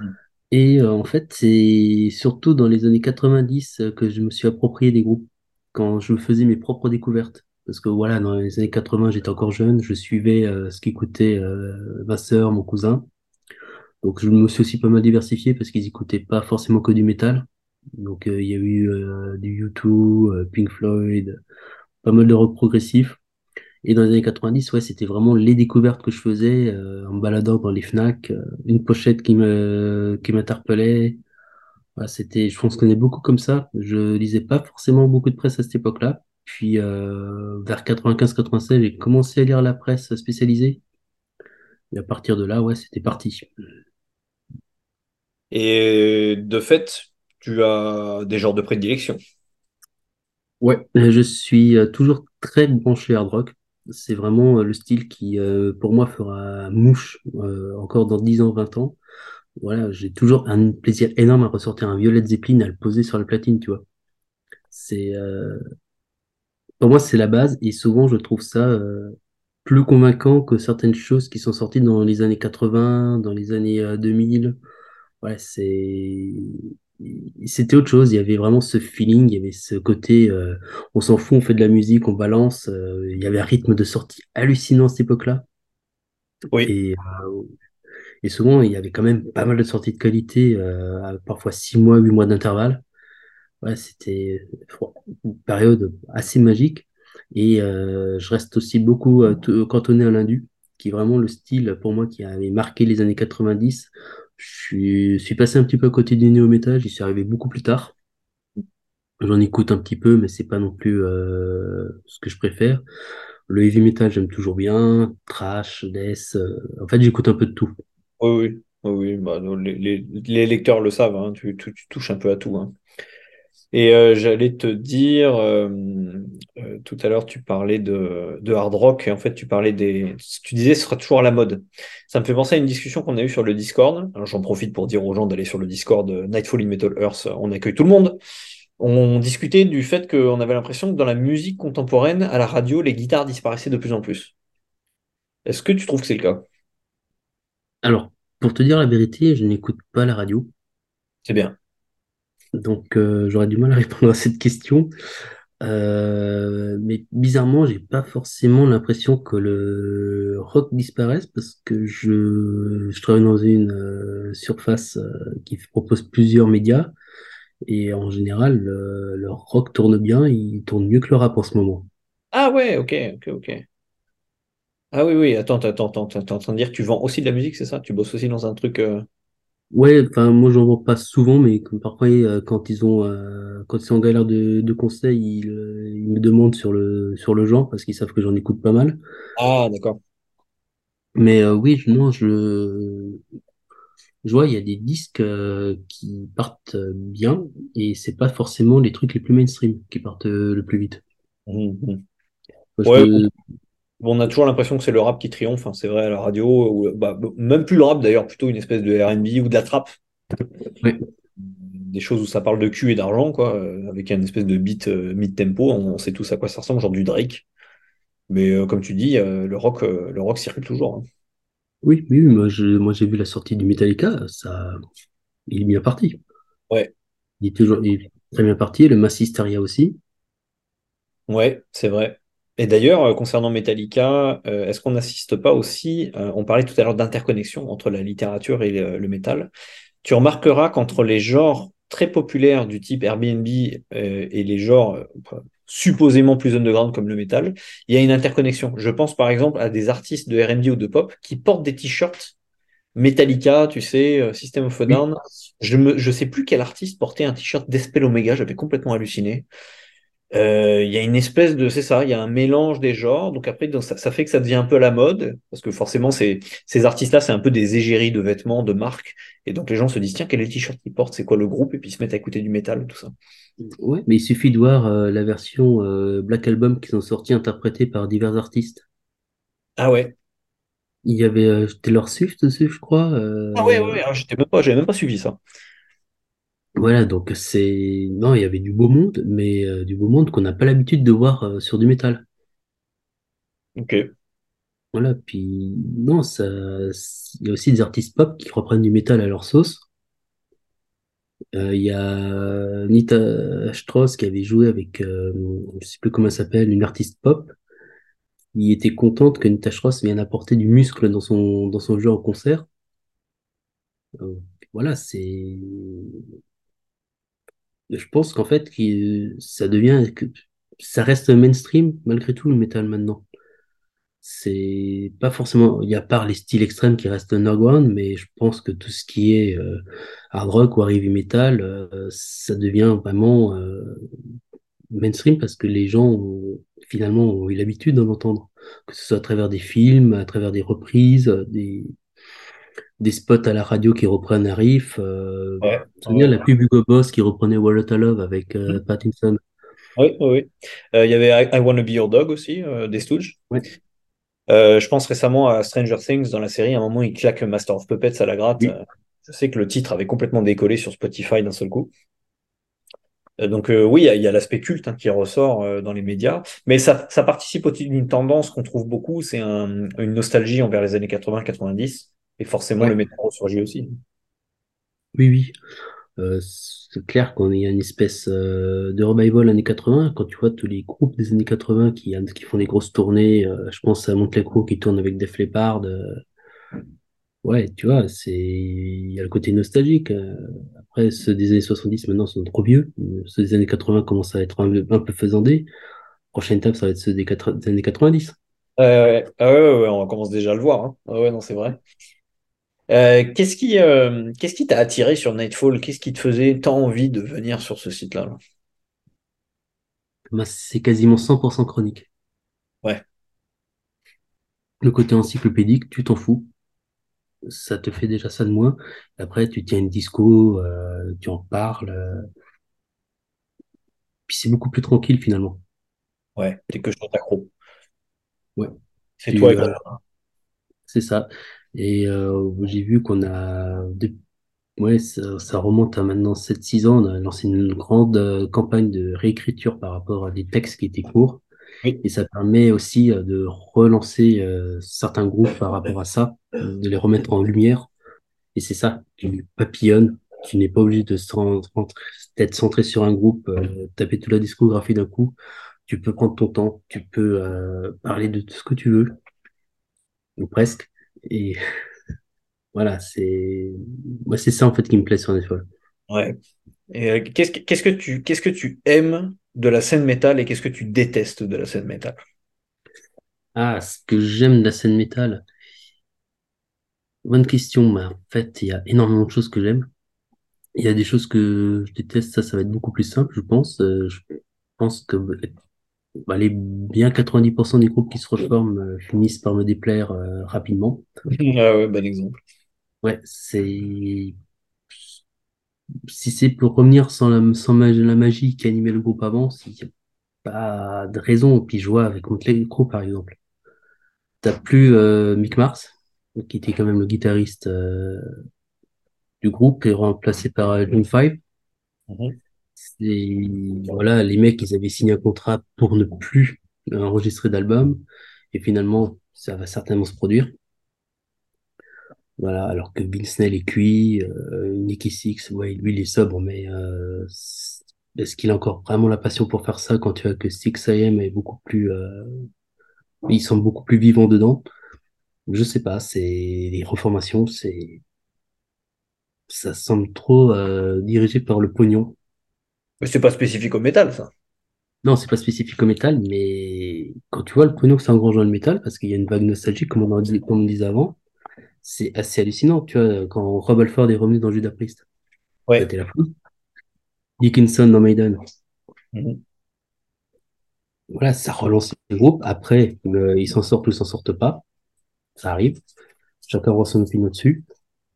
Mm. Et euh, en fait, c'est surtout dans les années 90 euh, que je me suis approprié des groupes, quand je faisais mes propres découvertes. Parce que voilà, dans les années 80, j'étais encore jeune, je suivais ce qu'écoutait ma sœur, mon cousin. Donc je me suis aussi pas mal diversifié parce qu'ils écoutaient pas forcément que du métal. Donc il y a eu du U2, Pink Floyd, pas mal de rock progressif. Et dans les années 90, ouais, c'était vraiment les découvertes que je faisais euh, en baladant dans les Fnac, euh, une pochette qui me qui m'interpellait. c'était, je fonctionnais beaucoup comme ça. Je lisais pas forcément beaucoup de presse à cette époque-là. Puis euh, vers 95-96, j'ai commencé à lire la presse spécialisée. Et à partir de là, ouais, c'était parti. Et de fait, tu as des genres de prédilection. Ouais, je suis toujours très branché hard rock c'est vraiment euh, le style qui, euh, pour moi, fera mouche euh, encore dans 10 ans, 20 ans. Voilà, j'ai toujours un plaisir énorme à ressortir un violet Zeppelin, à le poser sur la platine, tu vois. C'est, pour moi, c'est la base, et souvent, je trouve ça plus convaincant que certaines choses qui sont sorties dans les années 80, dans les années 2000. Ouais, c'est c'était autre chose. Il y avait vraiment ce feeling, il y avait ce côté, euh, on s'en fout, on fait de la musique, on balance. Euh, il y avait un rythme de sortie hallucinant à cette époque-là. Oui. Et, euh, et, souvent, il y avait quand même pas mal de sorties de qualité, parfois six mois, huit mois d'intervalle. Ouais, c'était une période assez magique. Et je reste aussi beaucoup cantonné à l'indu, qui est vraiment le style pour moi qui avait marqué les années 90 je suis, passé un petit peu à côté du néo-metal, j'y suis arrivé beaucoup plus tard. J'en écoute un petit peu, mais c'est pas non plus euh, ce que je préfère. Le heavy metal, j'aime toujours bien. Trash, death. Euh, en fait, j'écoute un peu de tout. Oui, oui, oui. Bah, les, lecteurs le savent. Hein. Tu, touches un peu à tout. Hein. Et euh, j'allais te dire, euh, euh, tout à l'heure, tu parlais de, de, hard rock et en fait, tu parlais des. Tu disais ce sera toujours à la mode. Ça me fait penser à une discussion qu'on a eue sur le Discord. Alors, j'en profite pour dire aux gens d'aller sur le Discord Nightfall in Metal Earth. On accueille tout le monde. On discutait du fait qu'on avait l'impression que dans la musique contemporaine, à la radio, les guitares disparaissaient de plus en plus. Est-ce que tu trouves que c'est le cas? Alors, pour te dire la vérité, je n'écoute pas la radio. C'est bien. Donc euh, j'aurais du mal à répondre à cette question. Euh, mais bizarrement, j'ai pas forcément l'impression que le rock disparaisse parce que je, je travaille dans une euh, surface qui propose plusieurs médias et en général, le, rock tourne bien, il tourne mieux que le rap en ce moment. Ah ouais, ok, ok, ok. Ah oui, oui, attends, attends, attends, t'es en train de dire que tu vends aussi de la musique, c'est ça? Tu bosses aussi dans un truc. Ouais, enfin moi j'en vois pas souvent, mais comme parfois euh, quand ils ont euh, quand ils sont en galère de, de conseils, ils, euh, ils me demandent sur le sur le genre parce qu'ils savent que j'en écoute pas mal. Ah d'accord. Mais oui, non, je je vois il y a des disques qui partent bien et c'est pas forcément les trucs les plus mainstream qui partent le plus vite. Ouais, on a toujours l'impression que c'est le rap qui triomphe, hein, c'est vrai, à la radio, ou, bah, même plus le rap d'ailleurs, plutôt une espèce de RB ou de la trap. Des choses où ça parle de cul et d'argent, quoi, euh, avec un espèce de beat euh, mid-tempo, on, sait tous à quoi ça ressemble, genre du Drake. Mais euh, comme tu dis, le, rock, le rock circule toujours. Hein. Oui, oui, moi j'ai vu la sortie du Metallica, ça, il est bien parti. Ouais. Il est toujours très bien parti, le Mass Hysteria aussi. Ouais, c'est vrai. Et d'ailleurs, euh, concernant Metallica, euh, est-ce qu'on n'assiste pas aussi, euh, on parlait tout à l'heure d'interconnexion entre la littérature et le, métal, tu remarqueras qu'entre les genres très populaires du type Airbnb et les genres supposément plus underground comme le métal, il y a une interconnexion. Je pense par exemple à des artistes de R&B ou de pop qui portent des t-shirts Metallica, tu sais, System of a Down. Je je sais plus quel artiste portait un t-shirt d'Espel Omega, j'avais complètement halluciné. Euh, Il y a une espèce de, c'est ça, il y a un mélange des genres. Donc après, donc ça, ça, fait que ça devient un peu la mode, parce que forcément, ces, ces artistes-là, c'est un peu des égéries de vêtements, de marques. Et donc les gens se disent, tiens, quel est le t-shirt qu'ils portent, c'est quoi le groupe, et puis ils se mettent à écouter du métal, tout ça. Ouais, mais il suffit de voir euh, la version euh, Black Album qui sont sortis interprétés par divers artistes. Ah ouais. Il y avait euh, Taylor Swift dessus, je crois. Ah ouais, euh, ouais, ouais, j'étais même pas, j'avais même pas suivi ça. Voilà, donc c'est... Non, il y avait du beau monde, mais euh, du beau monde qu'on n'a pas l'habitude de voir euh, sur du métal. Ok. Voilà, puis non, ça... Il y a aussi des artistes pop qui reprennent du métal à leur sauce. Euh, Il y a Nita Strauss qui avait joué avec, je sais plus comment elle s'appelle, une artiste pop. Il était contente que Nita Strauss vienne apporter du muscle dans son, dans son jeu en concert. Voilà, c'est... Je pense qu'en fait, ça devient... Ça reste mainstream malgré tout le métal maintenant. C'est pas forcément, il y a part les styles extrêmes qui restent underground, mais je pense que tout ce qui est euh, hard rock ou heavy metal, euh, ça devient vraiment euh, mainstream parce que les gens finalement ont eu l'habitude d'en entendre, que ce soit à travers des films, à travers des reprises, des, des spots à la radio qui reprennent un riff. Euh, Ouais. je me la pub Hugo Boss qui reprenait What I Love avec euh, Pattinson. Oui, oui, oui. Euh, Il y avait I, I Wanna Be Your Dog aussi, euh, des Stooges. Je pense récemment à Stranger Things dans la série, à un moment il claque Master of Puppets à la gratte. Oui. Je sais que le titre avait complètement décollé sur Spotify d'un seul coup. Donc euh, oui, il y a, l'aspect culte hein, qui ressort euh, dans les médias, mais ça, ça participe aussi d'une tendance qu'on trouve beaucoup, c'est un- une nostalgie envers les années 80-90, et forcément Ouais. le métal ressurgit aussi. Oui, oui. Euh, c'est clair qu'on est une espèce euh, de revival années 80. Quand tu vois tous les groupes des années 80 qui, qui font des grosses tournées, euh, je pense à Motley Crue qui tourne avec Def Leppard. euh, ouais, tu vois, c'est il y a le côté nostalgique. Après, ceux des années 70 maintenant sont trop vieux. Ceux des années 80 commencent à être un, un peu faisandés. Prochaine étape, ça va être ceux des, années 90. Euh, ouais, ah ouais, ouais, ouais, on commence déjà à le voir. Hein. Ah ouais, non, c'est vrai. Euh, qu'est-ce qui, euh, qu'est-ce qui t'a attiré sur Nightfall? Qu'est-ce qui te faisait tant envie de venir sur ce site-là? là? Bah, c'est quasiment 100% chronique. Ouais, Le côté encyclopédique, tu t'en fous. ça te fait déjà ça de moins. Après, tu tiens une disco, euh, tu en parles, euh, puis c'est beaucoup plus tranquille finalement. ouais, t'es que sur ta. Ouais, C'est toi euh, c'est ça. Et euh, j'ai vu qu'on a, ouais, ça, ça remonte à maintenant sept six ans. On a lancé une grande euh, campagne de réécriture par rapport à des textes qui étaient courts. Oui, Et ça permet aussi euh, de relancer euh, certains groupes par rapport à ça, de les remettre en lumière. Et c'est ça, tu papillonnes, tu n'es pas obligé de d'être centré sur un groupe, euh, taper toute la discographie d'un coup. Tu peux prendre ton temps, tu peux euh, parler de tout ce que tu veux, ou presque. Et voilà, c'est moi c'est ça en fait qui me plaît sur Netflix. ouais. Et euh, qu'est-ce que, qu'est-ce que tu, qu'est-ce que tu aimes de la scène métal et qu'est-ce que tu détestes de la scène métal? Ah, ce que j'aime de la scène métal, bonne question. Mais en fait, il y a énormément de choses que j'aime. Il y a des choses que je déteste, ça, ça va être beaucoup plus simple, je pense. Euh, je pense que bah, les bien 90% des groupes qui se reforment euh, finissent par me déplaire euh, rapidement. Ah ouais, bon exemple. Ouais, c'est si c'est pour revenir sans la, sans la magie qui animait le groupe avant, il n'y a pas de raison. Puis je vois avec Motley Crue par exemple. T'as plus euh, Mick Mars, qui était quand même le guitariste euh, du groupe, qui est remplacé par euh, John Five. Et voilà, les mecs, ils avaient signé un contrat pour ne plus enregistrer d'album. Et finalement, ça va certainement se produire. Voilà, alors que Bill Snell est cuit, euh, Nicky Six, ouais, lui, il est sobre, mais euh, est-ce qu'il a encore vraiment la passion pour faire ça quand tu vois que Six AM est beaucoup plus, euh, ils sont beaucoup plus vivants dedans? Je sais pas, c'est les reformations, c'est, ça semble trop euh, dirigé par le pognon. Mais c'est pas spécifique au métal, ça. Non, c'est pas spécifique au métal, mais quand tu vois le pognon que ça engrange dans le métal, parce qu'il y a une vague nostalgique, comme on en dit, comme on disait avant, c'est assez hallucinant, tu vois, quand Rob Alford est revenu dans Judas Priest. Ouais. C'était la folie. Dickinson dans Maiden. Mhm. Voilà, ça relance le groupe. Après, euh, ils s'en sortent ou ils s'en sortent pas. Ça arrive. Chacun aura son opinion dessus.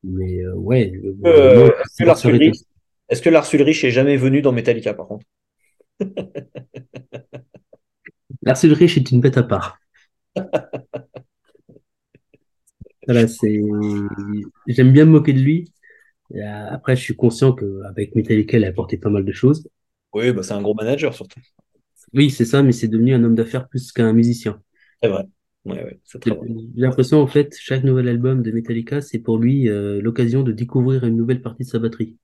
Mais euh, ouais, Euh, le- est-ce que Lars Ulrich- est jamais venu dans Metallica par contre? Lars Ulrich est une bête à part. Voilà, c'est. J'aime bien me moquer de lui. Euh, Après, je suis conscient qu'avec Metallica, il a apporté pas mal de choses. Oui, bah, c'est un gros manager surtout. Oui, c'est ça, mais c'est devenu un homme d'affaires plus qu'un musicien. C'est. Ouais, ouais, vrai. j'ai l'impression, en fait, chaque nouvel album de Metallica, c'est pour lui euh, l'occasion de découvrir une nouvelle partie de sa batterie.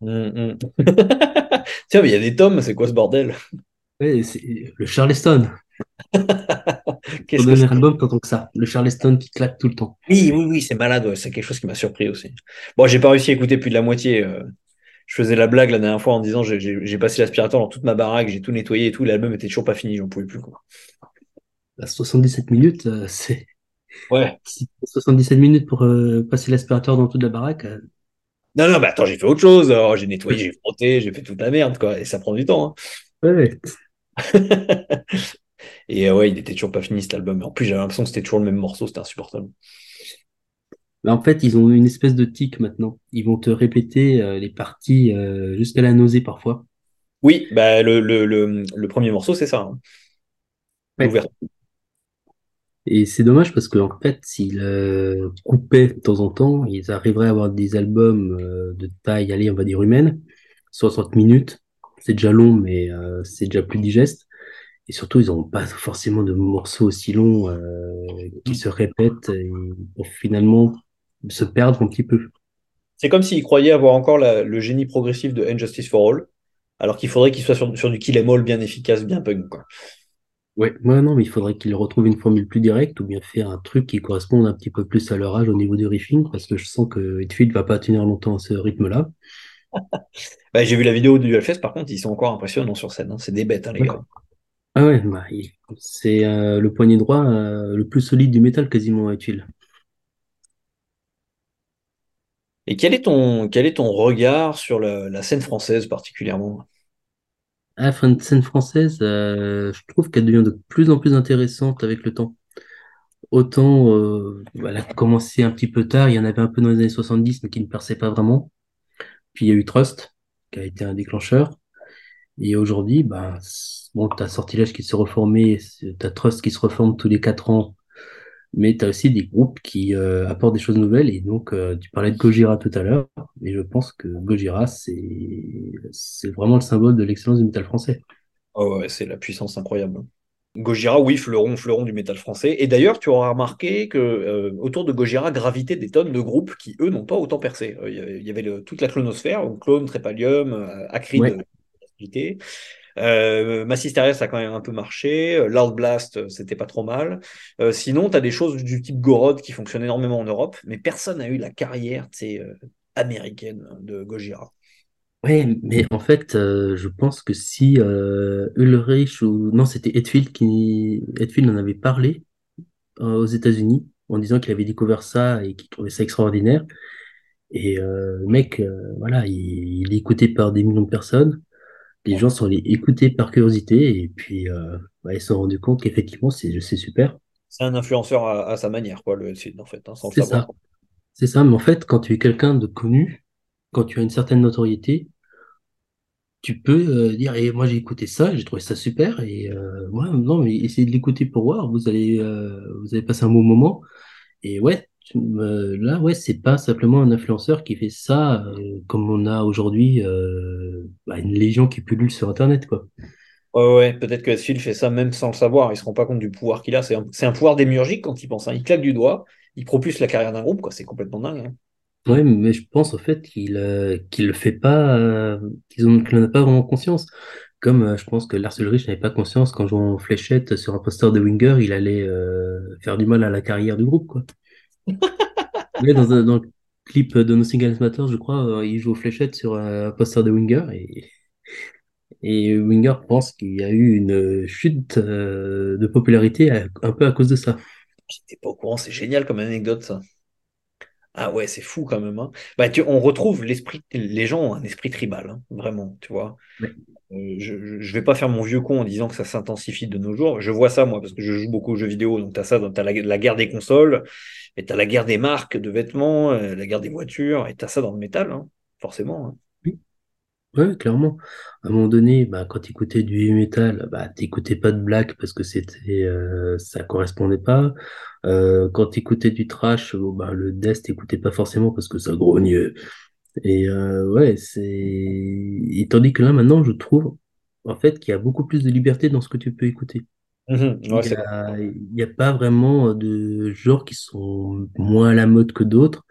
Mhm, mhm. Tiens, mais il y a des tomes, c'est quoi ce bordel? Ouais, le Charleston. Qu'est-ce que dernier c'est album, t'entends que ça. Le Charleston qui claque tout le temps. Oui, oui, oui, c'est malade, ouais, c'est quelque chose qui m'a surpris aussi. Bon, j'ai pas réussi à écouter plus de la moitié. euh, Je faisais la blague la dernière fois en disant j'ai- passé l'aspirateur dans toute ma baraque, j'ai tout nettoyé et tout, l'album était toujours pas fini, j'en pouvais plus. Quoi. À 77 minutes, euh, c'est Ouais. si t'as 77 minutes pour euh, passer l'aspirateur dans toute la baraque. Non, non, mais attends, j'ai fait autre chose. Oh, j'ai nettoyé, j'ai frotté, j'ai fait toute la merde, quoi. Et ça prend du temps. ouais, ouais. hein. Et euh, ouais, il était toujours pas fini cet album. En plus, j'avais l'impression que c'était toujours le même morceau, c'était insupportable. En fait, ils ont une espèce de tic maintenant. Ils vont te répéter euh, les parties euh, jusqu'à la nausée parfois. Oui, bah, le, le, le, le premier morceau, c'est ça. hein. Ouais. Et c'est dommage parce qu'en fait, s'ils euh, coupaient de temps en temps, ils arriveraient à avoir des albums euh, de taille, allez, on va dire humaine, 60 minutes. C'est déjà long, mais euh, c'est déjà plus digeste. Et surtout, ils n'ont pas forcément de morceaux aussi longs qui se répètent pour finalement se perdre un petit peu. C'est comme s'il croyait avoir encore le génie progressif de Injustice for All, alors qu'il faudrait qu'il soit sur, sur du kill em all bien efficace, bien punk. Quoi. Ouais, ouais, non, mais il faudrait qu'ils retrouvent une formule plus directe ou bien faire un truc qui corresponde un petit peu plus à leur âge au niveau du riffing parce que je sens que Hetfield va pas tenir longtemps à ce rythme-là. Bah, j'ai vu la vidéo du Hellfest, par contre, ils sont encore impressionnants sur scène. hein. C'est des bêtes, hein, les gars. Ah ouais, bah, il- c'est euh, le poignet droit euh, le plus solide du métal quasiment, Hetfield. Et quel est ton, quel est ton regard sur la, la scène française particulièrement? Ah, de scène française, euh, je trouve qu'elle devient de plus en plus intéressante avec le temps. Autant, euh, elle a commencé un petit peu tard, il y en avait un peu dans les années 70, mais qui ne perçait pas vraiment. Puis il y a eu Trust, qui a été un déclencheur. Et aujourd'hui, bah, bon, t'as Sortilège qui se reformé, t'as Trust qui se reforme tous les quatre ans, mais t'as aussi des groupes qui euh, apportent des choses nouvelles. Et donc, euh, tu parlais de Gojira tout à l'heure, et je pense que Gojira, c'est vraiment le symbole de l'excellence du métal français. Oh ouais, c'est la puissance incroyable. Gojira, oui, fleuron, fleuron du métal français. Et d'ailleurs, tu auras remarqué que euh, autour de Gojira gravitaient des tonnes de groupes qui, eux, n'ont pas autant percé. Il y avait, le- toute la clonosphère, donc Clone, Trépalium, Acrid, Ouais. Euh, Massisteria, ça a quand même un peu marché. Euh, Loud Blast, euh, c'était pas trop mal. Euh, sinon, tu as des choses du type Gorod qui fonctionnent énormément en Europe, mais personne n'a eu la carrière américaine de Gojira. Ouais, mais en fait, je pense que si Ulrich ou non, c'était Hetfield qui Hetfield en avait parlé aux États-Unis en disant qu'il avait découvert ça et qu'il trouvait ça extraordinaire. Et le mec, voilà, il, il est écouté par des millions de personnes. Les gens sont allés écouter par curiosité et puis euh, ouais, ils se sont rendus compte qu'effectivement, c'est c'est super. C'est un influenceur à, à sa manière, quoi, le Sid, en fait, hein, sans C'est savoir. ça, c'est ça. Mais en fait, quand tu es quelqu'un de connu, quand tu as une certaine notoriété, tu peux euh, dire, et moi j'ai écouté ça, j'ai trouvé ça super, et euh, ouais, non, mais essayez de l'écouter pour voir, vous allez, euh, vous allez passer un bon moment. Et ouais, là, ouais, c'est pas simplement un influenceur qui fait ça, euh, comme on a aujourd'hui euh, bah, une légion qui pullule sur Internet, quoi. Ouais, ouais, peut-être que Phil fait ça même sans le savoir. Il se rend pas compte du pouvoir qu'il a. C'est un, pouvoir démiurgique quand il pense. hein. Il claque du doigt, il propulse la carrière d'un groupe, quoi. C'est complètement dingue. hein. Ouais, mais je pense au fait qu'il euh, qu'il le fait pas, euh, qu'ils ont, qu'il en a pas vraiment conscience. Comme euh, je pense que Lars Ulrich n'avait pas conscience qu'en jouant en fléchette sur un poster de Winger, il allait faire du mal à la carrière du groupe, quoi. Dans, un, le clip de Nothing Else Matters, je crois, euh, il joue aux fléchettes sur un poster de Winger et, et Winger pense qu'il y a eu une chute euh, de popularité un peu à cause de ça. J'étais pas au courant. C'est génial comme anecdote, ça. Ah ouais, c'est fou quand même. hein. Bah, tu- on retrouve l'esprit, les gens ont un esprit tribal, hein, vraiment, tu vois. Euh, je, je, vais pas faire mon vieux con en disant que ça s'intensifie de nos jours. Je vois ça, moi, parce que je joue beaucoup aux jeux vidéo. Donc, tu as ça, tu as la, la guerre des consoles, et tu as la guerre des marques de vêtements, euh, la guerre des voitures, et tu as ça dans le métal, hein, forcément. Oui. Ouais, clairement. À un moment donné, bah, quand tu écoutais du metal, bah, t'écoutais pas de black parce que c'était, euh, ça correspondait pas. Euh, quand tu écoutais du trash, bon, bah, le death, t'écoutais pas forcément parce que ça grognait. Et euh, ouais, c'est. Et tandis que là, maintenant, je trouve, en fait, qu'il y a beaucoup plus de liberté dans ce que tu peux écouter. Mhm, Il ouais, y c'est a, pas vraiment de genres qui sont moins à la mode que d'autres.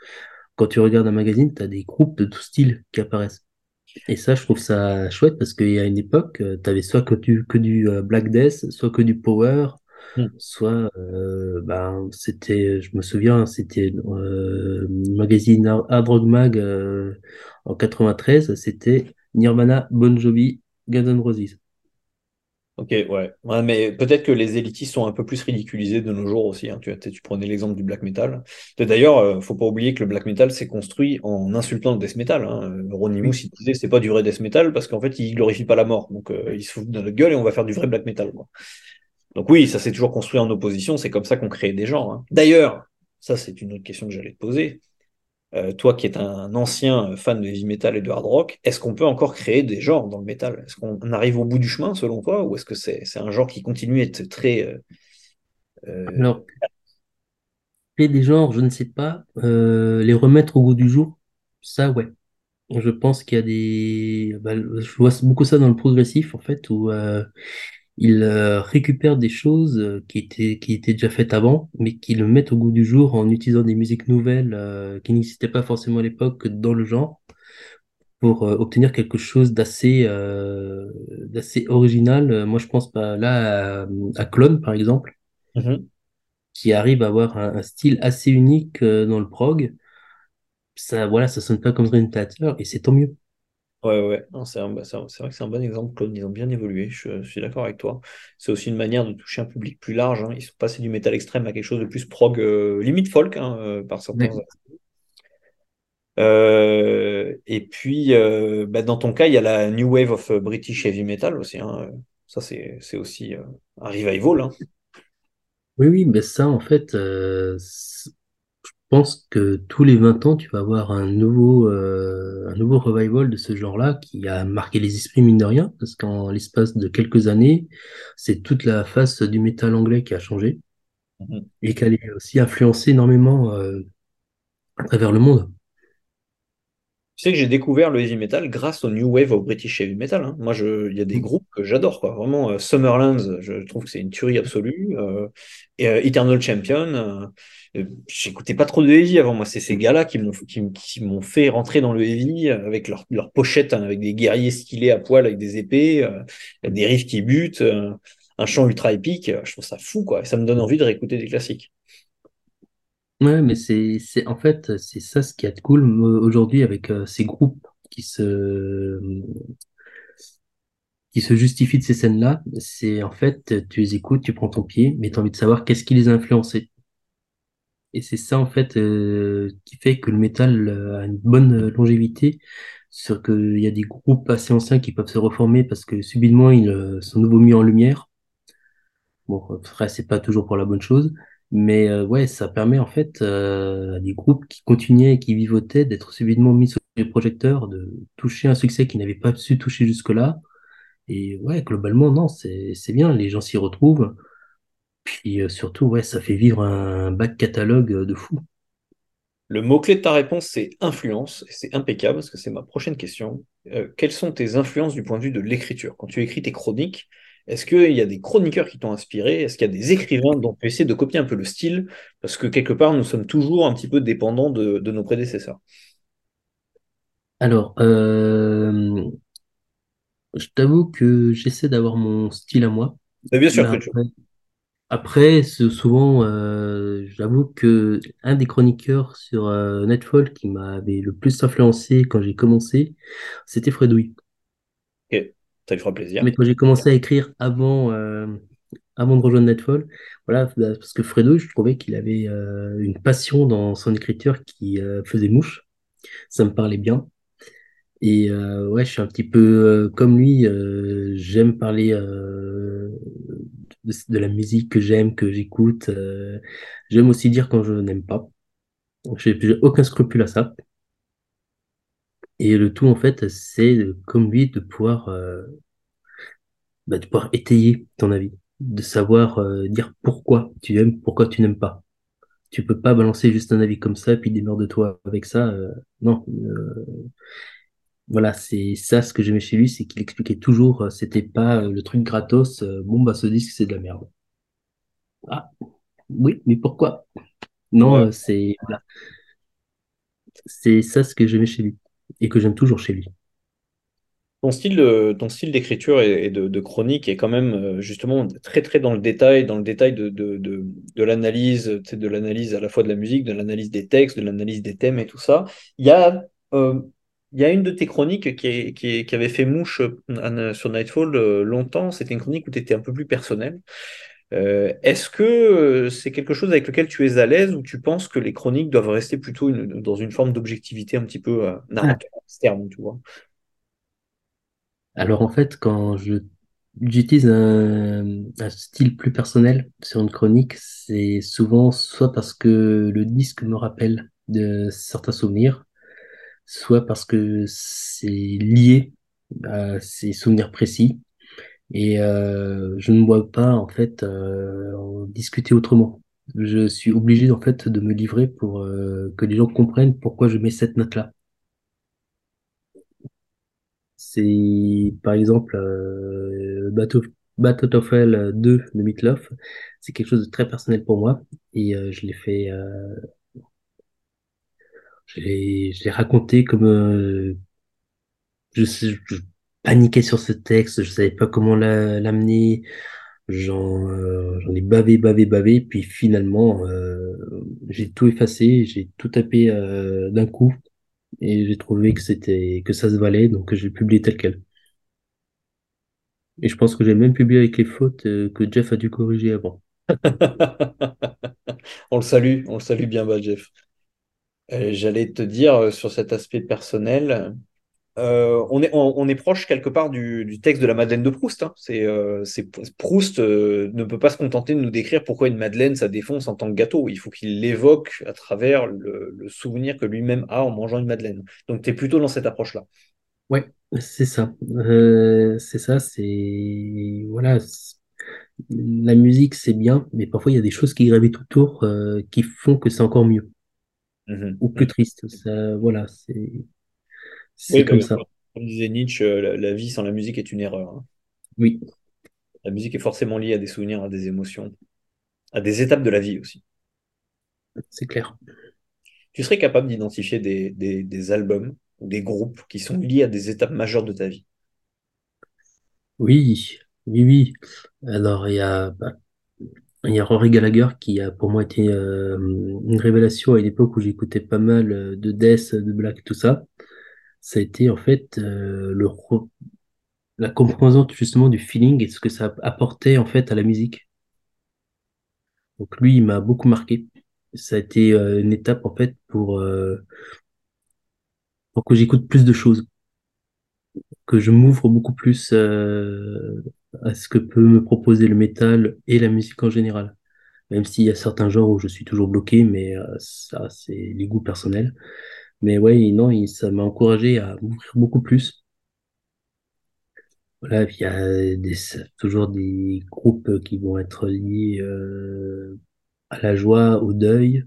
Quand tu regardes un magazine, tu as des groupes de tout style qui apparaissent. Et ça, je trouve ça chouette parce qu'il y a une époque, tu avais soit que du, que du euh, Black Death, soit que du Power, Mhm. soit, euh, ben, c'était, je me souviens, c'était euh, le magazine Hard Rock Mag euh, en 93, c'était Nirvana, Bon Jovi, Guns N' Roses. Ok, ouais. Ouais, mais peut-être que les élitistes sont un peu plus ridiculisés de nos jours aussi. hein. Tu, tu prenais l'exemple du black metal. D'ailleurs, euh, faut pas oublier que le black metal s'est construit en insultant le death metal. Hein. Ronnie. Moose, il disait c'est pas du vrai death metal parce qu'en fait, il glorifie pas la mort. Donc, euh, il se fout de notre gueule et on va faire du vrai black metal. quoi. Donc oui, ça s'est toujours construit en opposition. C'est comme ça qu'on crée des genres. hein. D'ailleurs, ça c'est une autre question que j'allais te poser. Euh, toi qui es un ancien fan de heavy metal et de hard rock, est-ce qu'on peut encore créer des genres dans le métal? Est-ce qu'on arrive au bout du chemin selon toi, ou est-ce que c'est un genre qui continue à être très... euh, euh, Alors, créer des genres, je ne sais pas, euh, les remettre au goût du jour, ça, ouais. Je pense qu'il y a des, bah, je vois beaucoup ça dans le progressif, en fait, où ils euh, récupèrent des choses euh, qui étaient, qui étaient déjà faites avant, mais qui le mettent au goût du jour en utilisant des musiques nouvelles euh, qui n'existaient pas forcément à l'époque dans le genre, pour euh, obtenir quelque chose d'assez euh, d'assez original. Moi, je pense pas là à, à Clone, par exemple, mhm. qui arrive à avoir un, un style assez unique euh, dans le prog. Ça, voilà, ça sonne pas comme Dream Theater, et c'est tant mieux. Ouais, ouais, non, c'est un- bah, c'est un- c'est vrai que c'est un bon exemple, Claude. Ils ont bien évolué, je, je suis d'accord avec toi. C'est aussi une manière de toucher un public plus large. hein. Ils sont passés du métal extrême à quelque chose de plus prog, euh, limite folk, hein, euh, par certains. Ouais. Euh, et puis, euh, bah, dans ton cas, il y a la New Wave of British Heavy Metal aussi. hein. Ça, c'est c'est aussi euh, un revival. hein. Oui, oui, mais ça, en fait, euh, pense que tous les 20 ans, tu vas avoir un nouveau, euh, un nouveau revival de ce genre-là qui a marqué les esprits, mine de rien, parce qu'en l'espace de quelques années, c'est toute la face du métal anglais qui a changé Mhm. et qui a aussi influencé énormément, euh, à travers le monde. Tu sais que j'ai découvert le heavy metal grâce au New Wave of British Heavy Metal. hein. Moi, il y a des groupes que j'adore, quoi. Vraiment, euh, Summerlands, je trouve que c'est une tuerie absolue. Euh, et, euh, Eternal Champion. j'écoutais pas trop de heavy avant. Moi, c'est ces gars-là qui m'ont qui, m- qui m'ont fait rentrer dans le heavy avec leurs leurs pochettes, hein, avec des guerriers stylés à poil, avec des épées, des riffs qui butent, un chant ultra épique. Je trouve ça fou, quoi. Et ça me donne envie de réécouter des classiques. Ouais, mais c'est, c'est, en fait, c'est ça ce qui est cool euh, aujourd'hui avec euh, ces groupes qui se, qui se justifient de ces scènes-là. C'est en fait, tu les écoutes, tu prends ton pied, mais tu as envie de savoir qu'est-ce qui les a influencés. Et c'est ça, en fait, euh, qui fait que le métal euh, a une bonne euh, longévité. Sur qu'il y a des groupes assez anciens qui peuvent se reformer parce que subitement ils euh, sont nouveau mis en lumière. Bon, après, c'est pas toujours pour la bonne chose. Mais euh, ouais, ça permet en fait euh, à des groupes qui continuaient et qui vivotaient d'être subitement mis sur les projecteurs, de toucher un succès qu'ils n'avaient pas su toucher jusque-là. Et ouais, globalement, non, c'est bien, les gens s'y retrouvent. Puis euh, surtout, ouais, ça fait vivre un back catalogue euh, de fou. Le mot-clé de ta réponse, c'est influence, c'est impeccable parce que c'est ma prochaine question. Quelles sont tes influences du point de vue de l'écriture? Quand tu écris tes chroniques, est-ce qu'il y a des chroniqueurs qui t'ont inspiré? Est-ce qu'il y a des écrivains dont tu essaies de copier un peu le style? Parce que quelque part, nous sommes toujours un petit peu dépendants de, de nos prédécesseurs. Alors, euh, je t'avoue que j'essaie d'avoir mon style à moi. Mais bien Mais sûr tu... après, après souvent, euh, j'avoue que un des chroniqueurs sur euh, Netflix qui m'avait le plus influencé quand j'ai commencé, c'était Fredouille. Ça lui fera plaisir. Mais quand j'ai commencé à écrire avant, euh, avant de rejoindre Nightfall. Voilà, bah, parce que Fredo, je trouvais qu'il avait euh, une passion dans son écriture qui euh, faisait mouche. Ça me parlait bien. Et euh, ouais, je suis un petit peu euh, comme lui. euh, j'aime parler de, de la musique que j'aime, que j'écoute. j'aime aussi dire quand je n'aime pas. J'ai aucun scrupule à ça. Et le tout, en fait, c'est de- comme lui de pouvoir, euh, bah, de pouvoir étayer ton avis, de savoir euh, dire pourquoi tu aimes, pourquoi tu n'aimes pas. Tu peux pas balancer juste un avis comme ça, puis démerde-toi avec ça. euh, non, euh, voilà, c'est ça ce que j'aimais chez lui, c'est qu'il expliquait toujours, euh, c'était pas euh, le truc gratos, euh, bon bah ce disque c'est de la merde. Ah, oui, mais pourquoi? Non, Ouais. euh, c'est voilà, c'est ça ce que j'aimais chez lui et que j'aime toujours chez lui. Ton style, de- ton style d'écriture et, de, chronique est quand même euh, justement très très dans le détail, dans le détail de, de, de, l'analyse, de l'analyse à la fois de la musique, de l'analyse des textes, de l'analyse des thèmes et tout ça. Il y a, euh, il y a une de tes chroniques qui, qui, avait fait mouche euh, sur Nightfall euh, longtemps. C'était une chronique où tu étais un peu plus personnel. Euh, est-ce que euh, c'est quelque chose avec lequel tu es à l'aise ou tu penses que les chroniques doivent rester plutôt dans une forme d'objectivité un petit peu euh, narrateur externe, tu vois? Alors en fait, quand j'utilise un, un style plus personnel sur une chronique, c'est souvent soit parce que le disque me rappelle de certains souvenirs, soit parce que c'est lié à ces souvenirs précis et euh, je ne vois pas en fait euh, en discuter autrement. Je suis obligé en fait de me livrer pour euh, que les gens comprennent pourquoi je mets cette note-là. C'est par exemple euh, Battle, Battle of Hell 2 de Meatloaf. C'est quelque chose de très personnel pour moi et je l'ai fait, je l'ai, raconté comme euh, je, je paniquais sur ce texte, je savais pas comment la- l'amener, j'en euh, j'en ai bavé, bavé, bavé, puis finalement euh, j'ai tout effacé, j'ai tout tapé euh, d'un coup et j'ai trouvé que que ça se valait, donc je l'ai publié tel quel. Et je pense que j'ai même publié avec les fautes que Jeff a dû corriger avant. On le salue, on le salue bien bas, Jeff. J'allais te dire sur cet aspect personnel, euh, on est, on, on est proche quelque part du, du texte de la Madeleine de Proust. hein. C'est, euh, Proust euh, ne peut pas se contenter de nous décrire pourquoi une Madeleine ça défonce en tant que gâteau. Il faut qu'il l'évoque à travers le, le souvenir que lui-même a en mangeant une Madeleine. Donc tu es plutôt dans cette approche-là. Ouais, c'est ça. C'est ça, c'est... Voilà. La musique, c'est bien, mais parfois, il y a des choses qui gravitent autour qui font que c'est encore mieux Mhm. ou plus triste. Ça, voilà, c'est Oui, c'est comme ça. comme disait Nietzsche, euh, la, la vie sans la musique est une erreur. hein. Oui, La musique est forcément liée à des souvenirs, à des émotions, à des étapes de la vie aussi. c'est clair. Tu serais capable d'identifier des, des, des albums ou des groupes qui sont liés à des étapes majeures de ta vie? Oui, oui, oui. Alors, il y a, bah, il y a Rory Gallagher qui a pour moi été euh, une révélation à une époque où j'écoutais pas mal euh, de death, de black, tout ça. Ça a été en fait euh, le, la composante justement du feeling et ce que ça apportait en fait à la musique. Donc lui, il m'a beaucoup marqué. Ça a été euh, une étape en fait pour, euh, pour que j'écoute plus de choses, que je m'ouvre beaucoup plus à ce que peut me proposer le métal et la musique en général. Même s'il y a certains genres où je suis toujours bloqué, mais ça, c'est les goûts personnels. Mais ouais, non, ça m'a encouragé à m'ouvrir beaucoup plus. Voilà, il y a toujours des groupes qui vont être liés euh, à la joie, au deuil.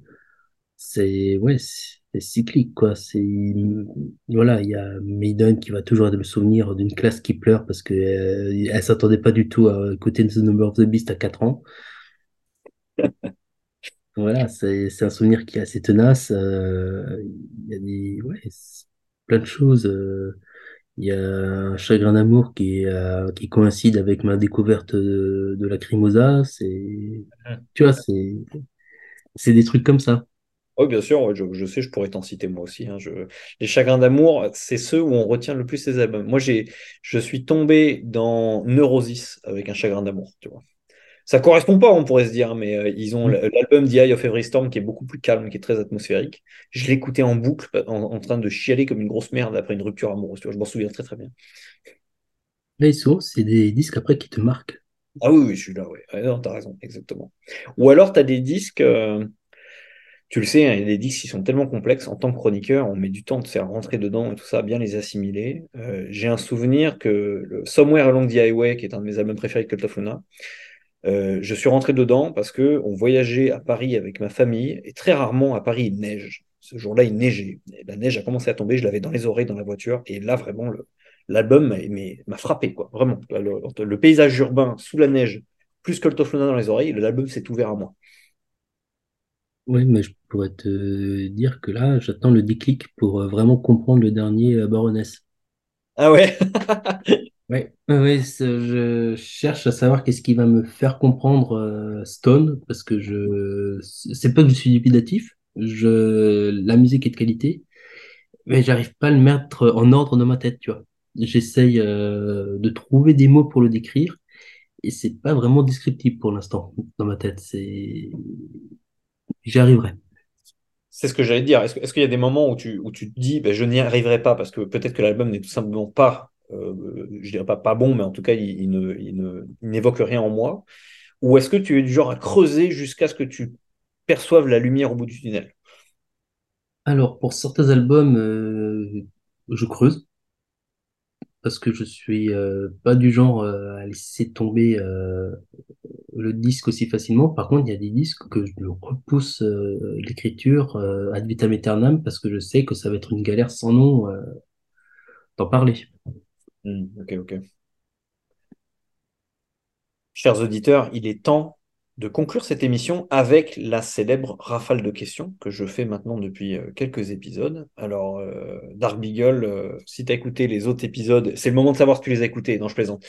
C'est ouais, c'est cyclique quoi. C'est voilà, il y a Maiden qui va toujours le souvenir d'une classe qui pleure parce que euh, elle s'attendait pas du tout à écouter The Number of the Beast à 4 ans. Voilà, c'est un souvenir qui est assez tenace. euh, Il y a des ouais, plein de choses. euh, Il y a un chagrin d'amour qui, euh, qui coïncide avec ma découverte de, de Lacrimosa. C'est, tu vois, c'est, des trucs comme ça. Oui, bien sûr, je, je sais, je pourrais t'en citer moi aussi. hein, je- Les chagrins d'amour, c'est ceux où on retient le plus ces albums. Moi, j'ai, je suis tombé dans Neurosis avec un chagrin d'amour, tu vois. Ça correspond pas, on pourrait se dire, mais euh, ils ont Mm. l'album The Eye of Every Storm qui est beaucoup plus calme, qui est très atmosphérique. Je l'écoutais en boucle, en, en train de chialer comme une grosse merde après une rupture amoureuse. Tu vois, je m'en souviens très très bien. Souvent, c'est des disques après qui te marquent. Ah oui, oui, je suis là, oui. Ouais, non, t'as raison, exactement. Ou alors, t'as des disques, euh, tu le sais, hein, il y a des disques qui sont tellement complexes. En tant que chroniqueur, on met du temps de faire rentrer dedans et tout ça, bien les assimiler. Euh, j'ai un souvenir que le Somewhere Along the Highway, qui est un de mes albums préférés de Cult of Luna, euh, je suis rentré dedans parce que on voyageait à Paris avec ma famille et très rarement à Paris il neige. Ce jour-là, il neigeait. Et la neige a commencé à tomber, je l'avais dans les oreilles dans la voiture et là vraiment l'album m'a frappé quoi, vraiment. Le, le paysage urbain sous la neige, plus que le Toflona dans les oreilles, l'album s'est ouvert à moi. Oui, mais je pourrais te dire que là, j'attends le déclic pour euh, vraiment comprendre le dernier euh, Baroness. Ah ouais? Ouais, c'est- je cherche à savoir qu'est-ce qui va me faire comprendre euh, Stone, parce que je, c'est pas que je suis dubidatif, je, la musique est de qualité, mais j'arrive pas à le mettre en ordre dans ma tête, tu vois. J'essaye euh, de trouver des mots pour le décrire, et c'est pas vraiment descriptif pour l'instant dans ma tête. C'est, j'y arriverai. C'est ce que j'allais dire. Est-ce qu'il y a des moments où tu, où tu te dis, ben, je n'y arriverai pas parce que peut-être que l'album n'est tout simplement pas, euh, je dirais pas bon, mais en tout cas, il, n'évoque rien en moi. Ou est-ce que tu es du genre à creuser jusqu'à ce que tu perçoives la lumière au bout du tunnel? Alors, pour certains albums, euh, je creuse. parce que je suis euh, pas du genre euh, à laisser tomber le disque aussi facilement. Par contre, il y a des disques que je repousse l'écriture ad vitam aeternam parce que je sais que ça va être une galère sans nom d'en parler. Hmm, ok, ok. Chers auditeurs, il est temps de conclure cette émission avec la célèbre rafale de questions que je fais maintenant depuis euh, quelques épisodes. Alors, euh, Dark Beagle, euh, si tu as écouté les autres épisodes, c'est le moment de savoir si tu les as écoutés. Non, je plaisante.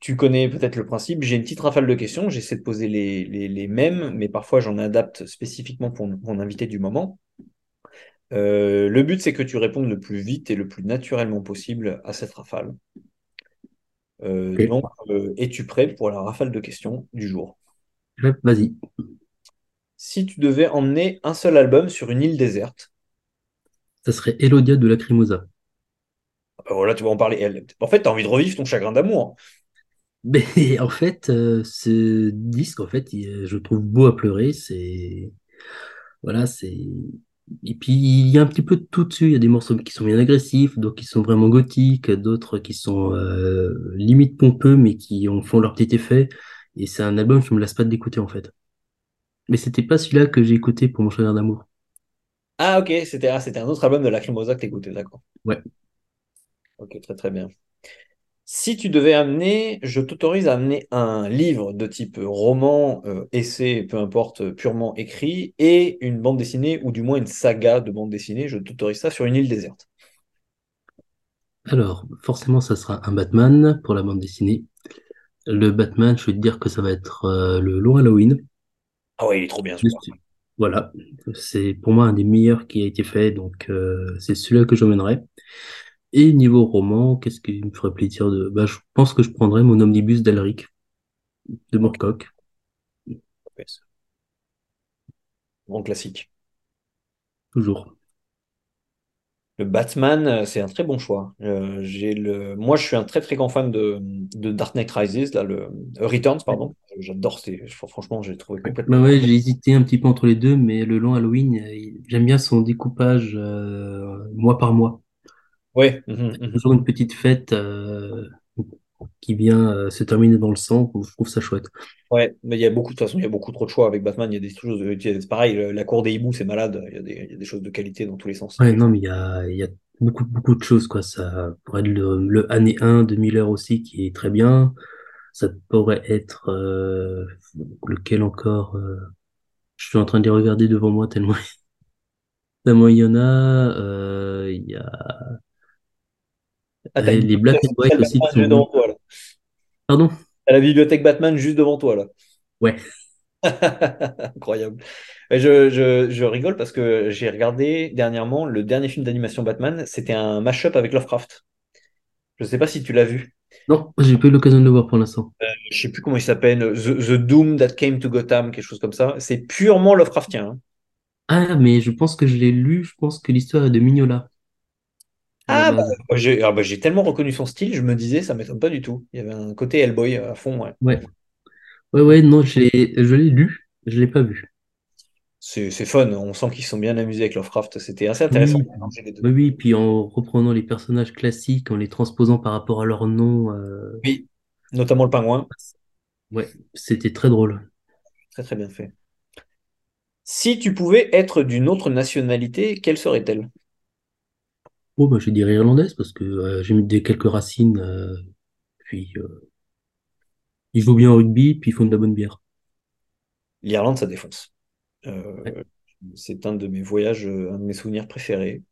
Tu connais peut-être le principe. J'ai une petite rafale de questions. J'essaie de poser les, les, les mêmes, mais parfois j'en adapte spécifiquement pour mon invité du moment. Euh, le but, c'est que tu répondes le plus vite et le plus naturellement possible à cette rafale. Euh, donc, euh, es-tu prêt pour la rafale de questions du jour? Vas-y. Si tu devais emmener un seul album sur une île déserte, Ça serait Elodia de Lacrimosa. euh, voilà, tu vas en parler. Elle- En fait, tu as envie de revivre ton chagrin d'amour. Mais en fait, ce disque, en fait, je le trouve beau à pleurer. C'est voilà, c'est et puis il y a un petit peu de tout dessus. Il y a des morceaux qui sont bien agressifs, d'autres qui sont vraiment gothiques, d'autres qui sont euh, limite pompeux, mais qui en font leur petit effet. Et c'est un album qui me lasse pas d'écouter en fait. Mais c'était pas celui-là que j'ai écouté pour mon chagrin d'amour. Ah, ok, c'était ah, un autre album de Lacrimosa que t'écoutais, d'accord. Ouais. Ok, très très bien. Si tu devais amener, je t'autorise à amener un livre de type roman, euh, essai, peu importe, euh, purement écrit, et une bande dessinée, ou du moins une saga de bande dessinée, je t'autorise ça sur une île déserte. Alors, forcément, ça sera un Batman pour la bande dessinée. Le Batman, je vais te dire que ça va être euh, le Long Halloween. Ah ouais, il est trop bien stu- Voilà, c'est pour moi un des meilleurs qui a été fait, donc euh, c'est celui-là que j'emmènerai. Et niveau roman, qu'est-ce qui me ferait plaisir de... Bah, je pense que je prendrais mon omnibus d'Alric, de Moorcock, Grand classique. toujours. Le Batman, euh, c'est un très bon choix. Euh, j'ai le... Moi, je suis un très très grand fan de, de Dark Knight Rises, là, le euh, Returns, pardon. J'adore, c'est... franchement, j'ai trouvé complètement. Bah ouais, j'ai hésité un petit peu entre les deux, mais le Long Halloween, j'aime bien son découpage euh, mois par mois. Ouais, mhm, mhm. Toujours une petite fête euh, qui vient euh, se terminer dans le sang, je trouve ça chouette. Ouais, mais il y a beaucoup, de toute façon, il y a beaucoup trop de choix avec Batman. Il y a des choses, a- c'est pareil, la cour des hiboux, c'est malade. Il y a des, il y a des choses de qualité dans tous les sens. Ouais, non, mais il y a, il y a beaucoup, beaucoup de choses, quoi. Ça pourrait être le, le année 1 de Miller aussi, qui est très bien. Ça pourrait être euh, lequel encore euh, Je suis en train de les regarder devant moi tellement, tellement il y en a. Euh, il y a Ah, t'as euh, les Black and White aussi qui sont devant toi, là. Pardon? T'as la bibliothèque Batman juste devant toi, là. Ouais. Incroyable. Je, je, je rigole parce que j'ai regardé dernièrement le dernier film d'animation Batman. C'était un mash-up avec Lovecraft. Je sais pas si tu l'as vu. Non, j'ai pas eu l'occasion de le voir pour l'instant. Je sais plus comment il s'appelle, The, The Doom That Came to Gotham, quelque chose comme ça. C'est purement Lovecraftien. hein. Ah, mais je pense que je l'ai lu, je pense que l'histoire est de Mignola, Ah bah, base. j'ai ah bah, j'ai tellement reconnu son style, je me disais, ça m'étonne pas du tout. Il y avait un côté Hellboy à fond, ouais. Ouais, ouais, ouais, non, je l'ai, lu, je l'ai pas vu. C'est fun, on sent qu'ils sont bien amusés avec Lovecraft. C'était assez intéressant Oui, de mélanger les deux. oui, oui, puis en reprenant les personnages classiques, en les transposant par rapport à leur nom, euh, Oui, notamment le pingouin. ouais, c'était très drôle. Très très bien fait. Si tu pouvais être d'une autre nationalité, quelle serait-elle? Oh, bah, je dirais irlandaise parce que euh, j'ai mis des quelques racines, euh, puis euh, ils jouent bien au rugby, puis ils font de la bonne bière. L'Irlande, ça défonce. Ouais. Euh, c'est un de mes voyages, euh, un de mes souvenirs préférés.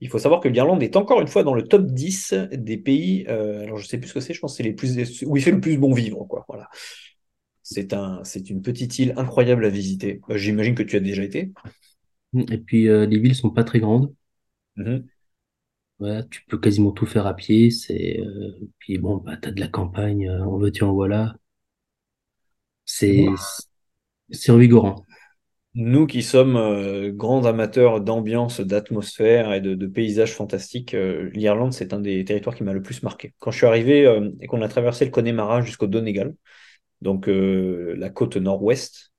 Il faut savoir que l'Irlande est encore une fois dans le top 10 des pays. alors, je sais plus ce que c'est, je pense que c'est les plus où il fait le plus bon vivre, quoi. Voilà. C'est un, c'est une petite île incroyable à visiter. J'imagine que tu as déjà été. Et puis les villes sont pas très grandes. Mhm. Ouais, tu peux quasiment tout faire à pied. C'est euh, puis bon, bah t'as de la campagne, euh, en veux-tu en voilà. Nous, C'est c'est revigorant. nous qui sommes euh, grands amateurs d'ambiance, d'atmosphère et de, de paysages fantastiques, euh, l'Irlande, c'est un des territoires qui m'a le plus marqué. Quand je suis arrivé euh, et qu'on a traversé le Connemara jusqu'au Donegal, donc euh, la côte nord-ouest,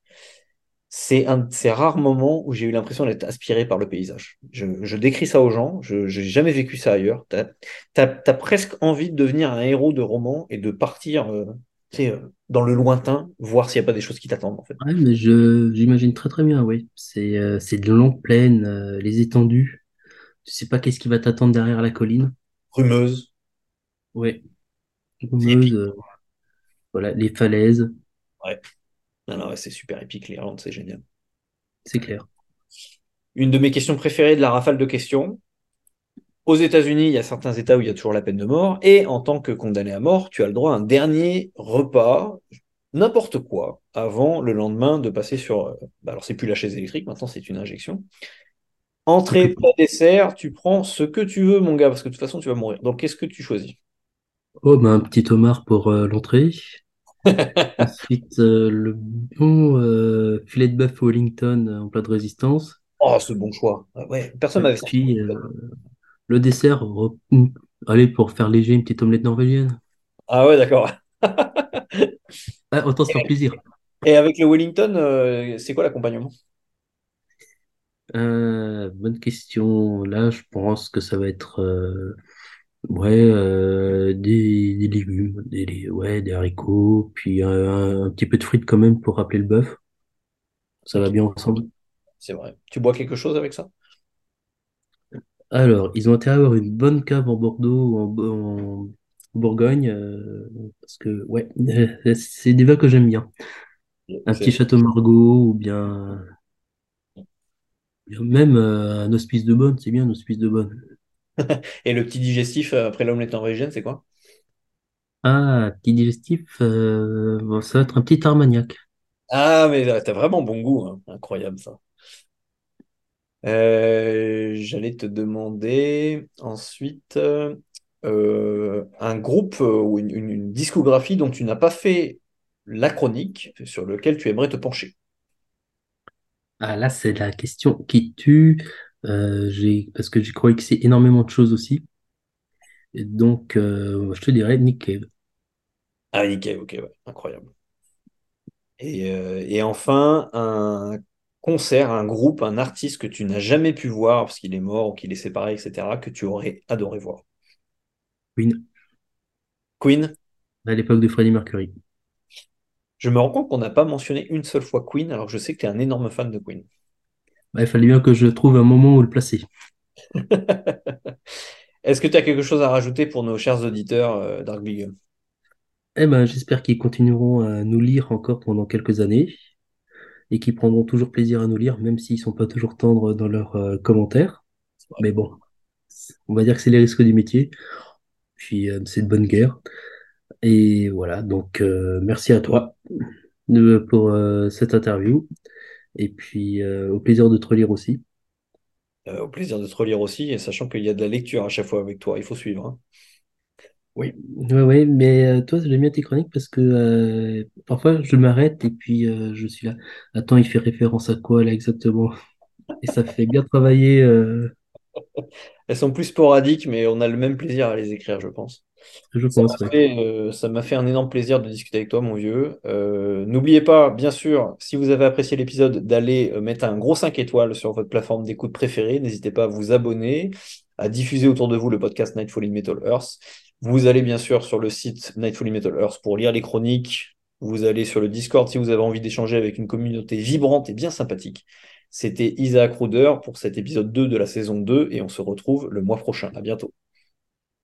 c'est un de ces rares moments où j'ai eu l'impression d'être aspiré par le paysage. Je, je décris ça aux gens, je n'ai jamais vécu ça ailleurs. Tu as, presque envie de devenir un héros de roman et de partir euh, tu sais, euh, dans le lointain, voir s'il n'y a pas des choses qui t'attendent en fait. Ouais, mais je j'imagine très très bien, oui. C'est euh, c'est de longues plaines, euh, les étendues. Tu sais pas qu'est-ce qui va t'attendre derrière la colline. C'est brumeuse, épique. euh, voilà, les falaises, Ouais. Non, non, ouais, c'est super épique, l'Irlande, c'est génial. c'est clair. Une de mes questions préférées de la rafale de questions. Aux États-Unis, il y a certains États où il y a toujours la peine de mort, et en tant que condamné à mort, tu as le droit à un dernier repas, n'importe quoi, avant le lendemain de passer sur. euh, bah alors, c'est plus la chaise électrique, maintenant c'est une injection. Entrée, plat, dessert, tu prends ce que tu veux, mon gars, parce que de toute façon, tu vas mourir. Donc, qu'est-ce que tu choisis? Oh, ben, un petit homard pour euh, l'entrée. Ensuite, euh, le bon euh, filet de bœuf Wellington euh, en plat de résistance. Oh, ce bon choix. Ouais, personne m'avait. Puis euh, le dessert, mm, allez, pour faire léger, une petite omelette norvégienne. Ah ouais, d'accord. Ah, autant se faire plaisir. Et avec le Wellington, euh, c'est quoi l'accompagnement? Euh, bonne question. Là, je pense que ça va être euh, ouais, euh, des, des légumes, des, des- ouais, des haricots, puis un, un petit peu de frites quand même pour rappeler le bœuf. Ça va Ok, bien ensemble. c'est vrai. Tu bois quelque chose avec ça? Alors, ils ont intérêt à avoir une bonne cave en Bordeaux ou en, Bo- en Bourgogne, euh, parce que ouais, c'est des vins que j'aime bien. Un petit C'est- château Margaux ou bien, bien même euh, un hospice de Bonne, c'est bien un hospice de Bonne. Et le petit digestif euh, après l'omelette norvégienne, c'est quoi? Ah, petit digestif, euh, bon, ça va être un petit Armagnac. Ah, mais t'as vraiment bon goût, hein. Incroyable ça. Euh, j'allais te demander ensuite euh, un groupe ou une, une- une discographie dont tu n'as pas fait la chronique, sur lequel tu aimerais te pencher. Ah là, c'est la question qui tue. Euh, j'ai, parce que j'y croyais que c'est énormément de choses aussi. Et donc, euh, je te dirais Nick Cave. Ah, nickel, ok, ouais, incroyable. Et, euh, et enfin, un concert, un groupe, un artiste que tu n'as jamais pu voir parce qu'il est mort ou qu'il est séparé, etc., que tu aurais adoré voir. Queen, Queen, à l'époque de Freddie Mercury. je me rends compte qu'on n'a pas mentionné une seule fois Queen, alors que je sais que tu es un énorme fan de Queen. Bah, il fallait bien que je trouve un moment où le placer. Est-ce que tu as quelque chose à rajouter pour nos chers auditeurs, euh, Dark Beagle? Eh ben, j'espère qu'ils continueront à nous lire encore pendant quelques années et qu'ils prendront toujours plaisir à nous lire, même s'ils sont pas toujours tendres dans leurs euh, commentaires. Mais bon, on va dire que c'est les risques du métier. Puis euh, c'est de bonne guerre. Et voilà, donc merci à toi pour cette interview. Et puis euh, au plaisir de te relire aussi. Euh, au plaisir de te relire aussi, et sachant qu'il y a de la lecture à chaque fois avec toi, il faut suivre. hein. Oui. Ouais, ouais, mais euh, toi, j'aime bien tes chroniques parce que euh, parfois je m'arrête et puis euh, je suis là. Attends, il fait référence à quoi là exactement? Et ça fait bien travailler, euh, Elles sont plus sporadiques, mais on a le même plaisir à les écrire, je pense. Je Ça m'a pense, ouais. fait, euh, ça m'a fait un énorme plaisir de discuter avec toi, mon vieux. Euh, n'oubliez pas, bien sûr, si vous avez apprécié l'épisode, d'aller euh, mettre un gros 5 étoiles sur votre plateforme d'écoute préférée. N'hésitez pas à vous abonner, à diffuser autour de vous le podcast Nightfall in Metal Earth. Vous allez bien sûr sur le site Nightfall in Metal Earth pour lire les chroniques. Vous allez sur le Discord si vous avez envie d'échanger avec une communauté vibrante et bien sympathique. C'était Isaac Ruder pour cet épisode 2 de la saison 2 et on se retrouve le mois prochain. À bientôt.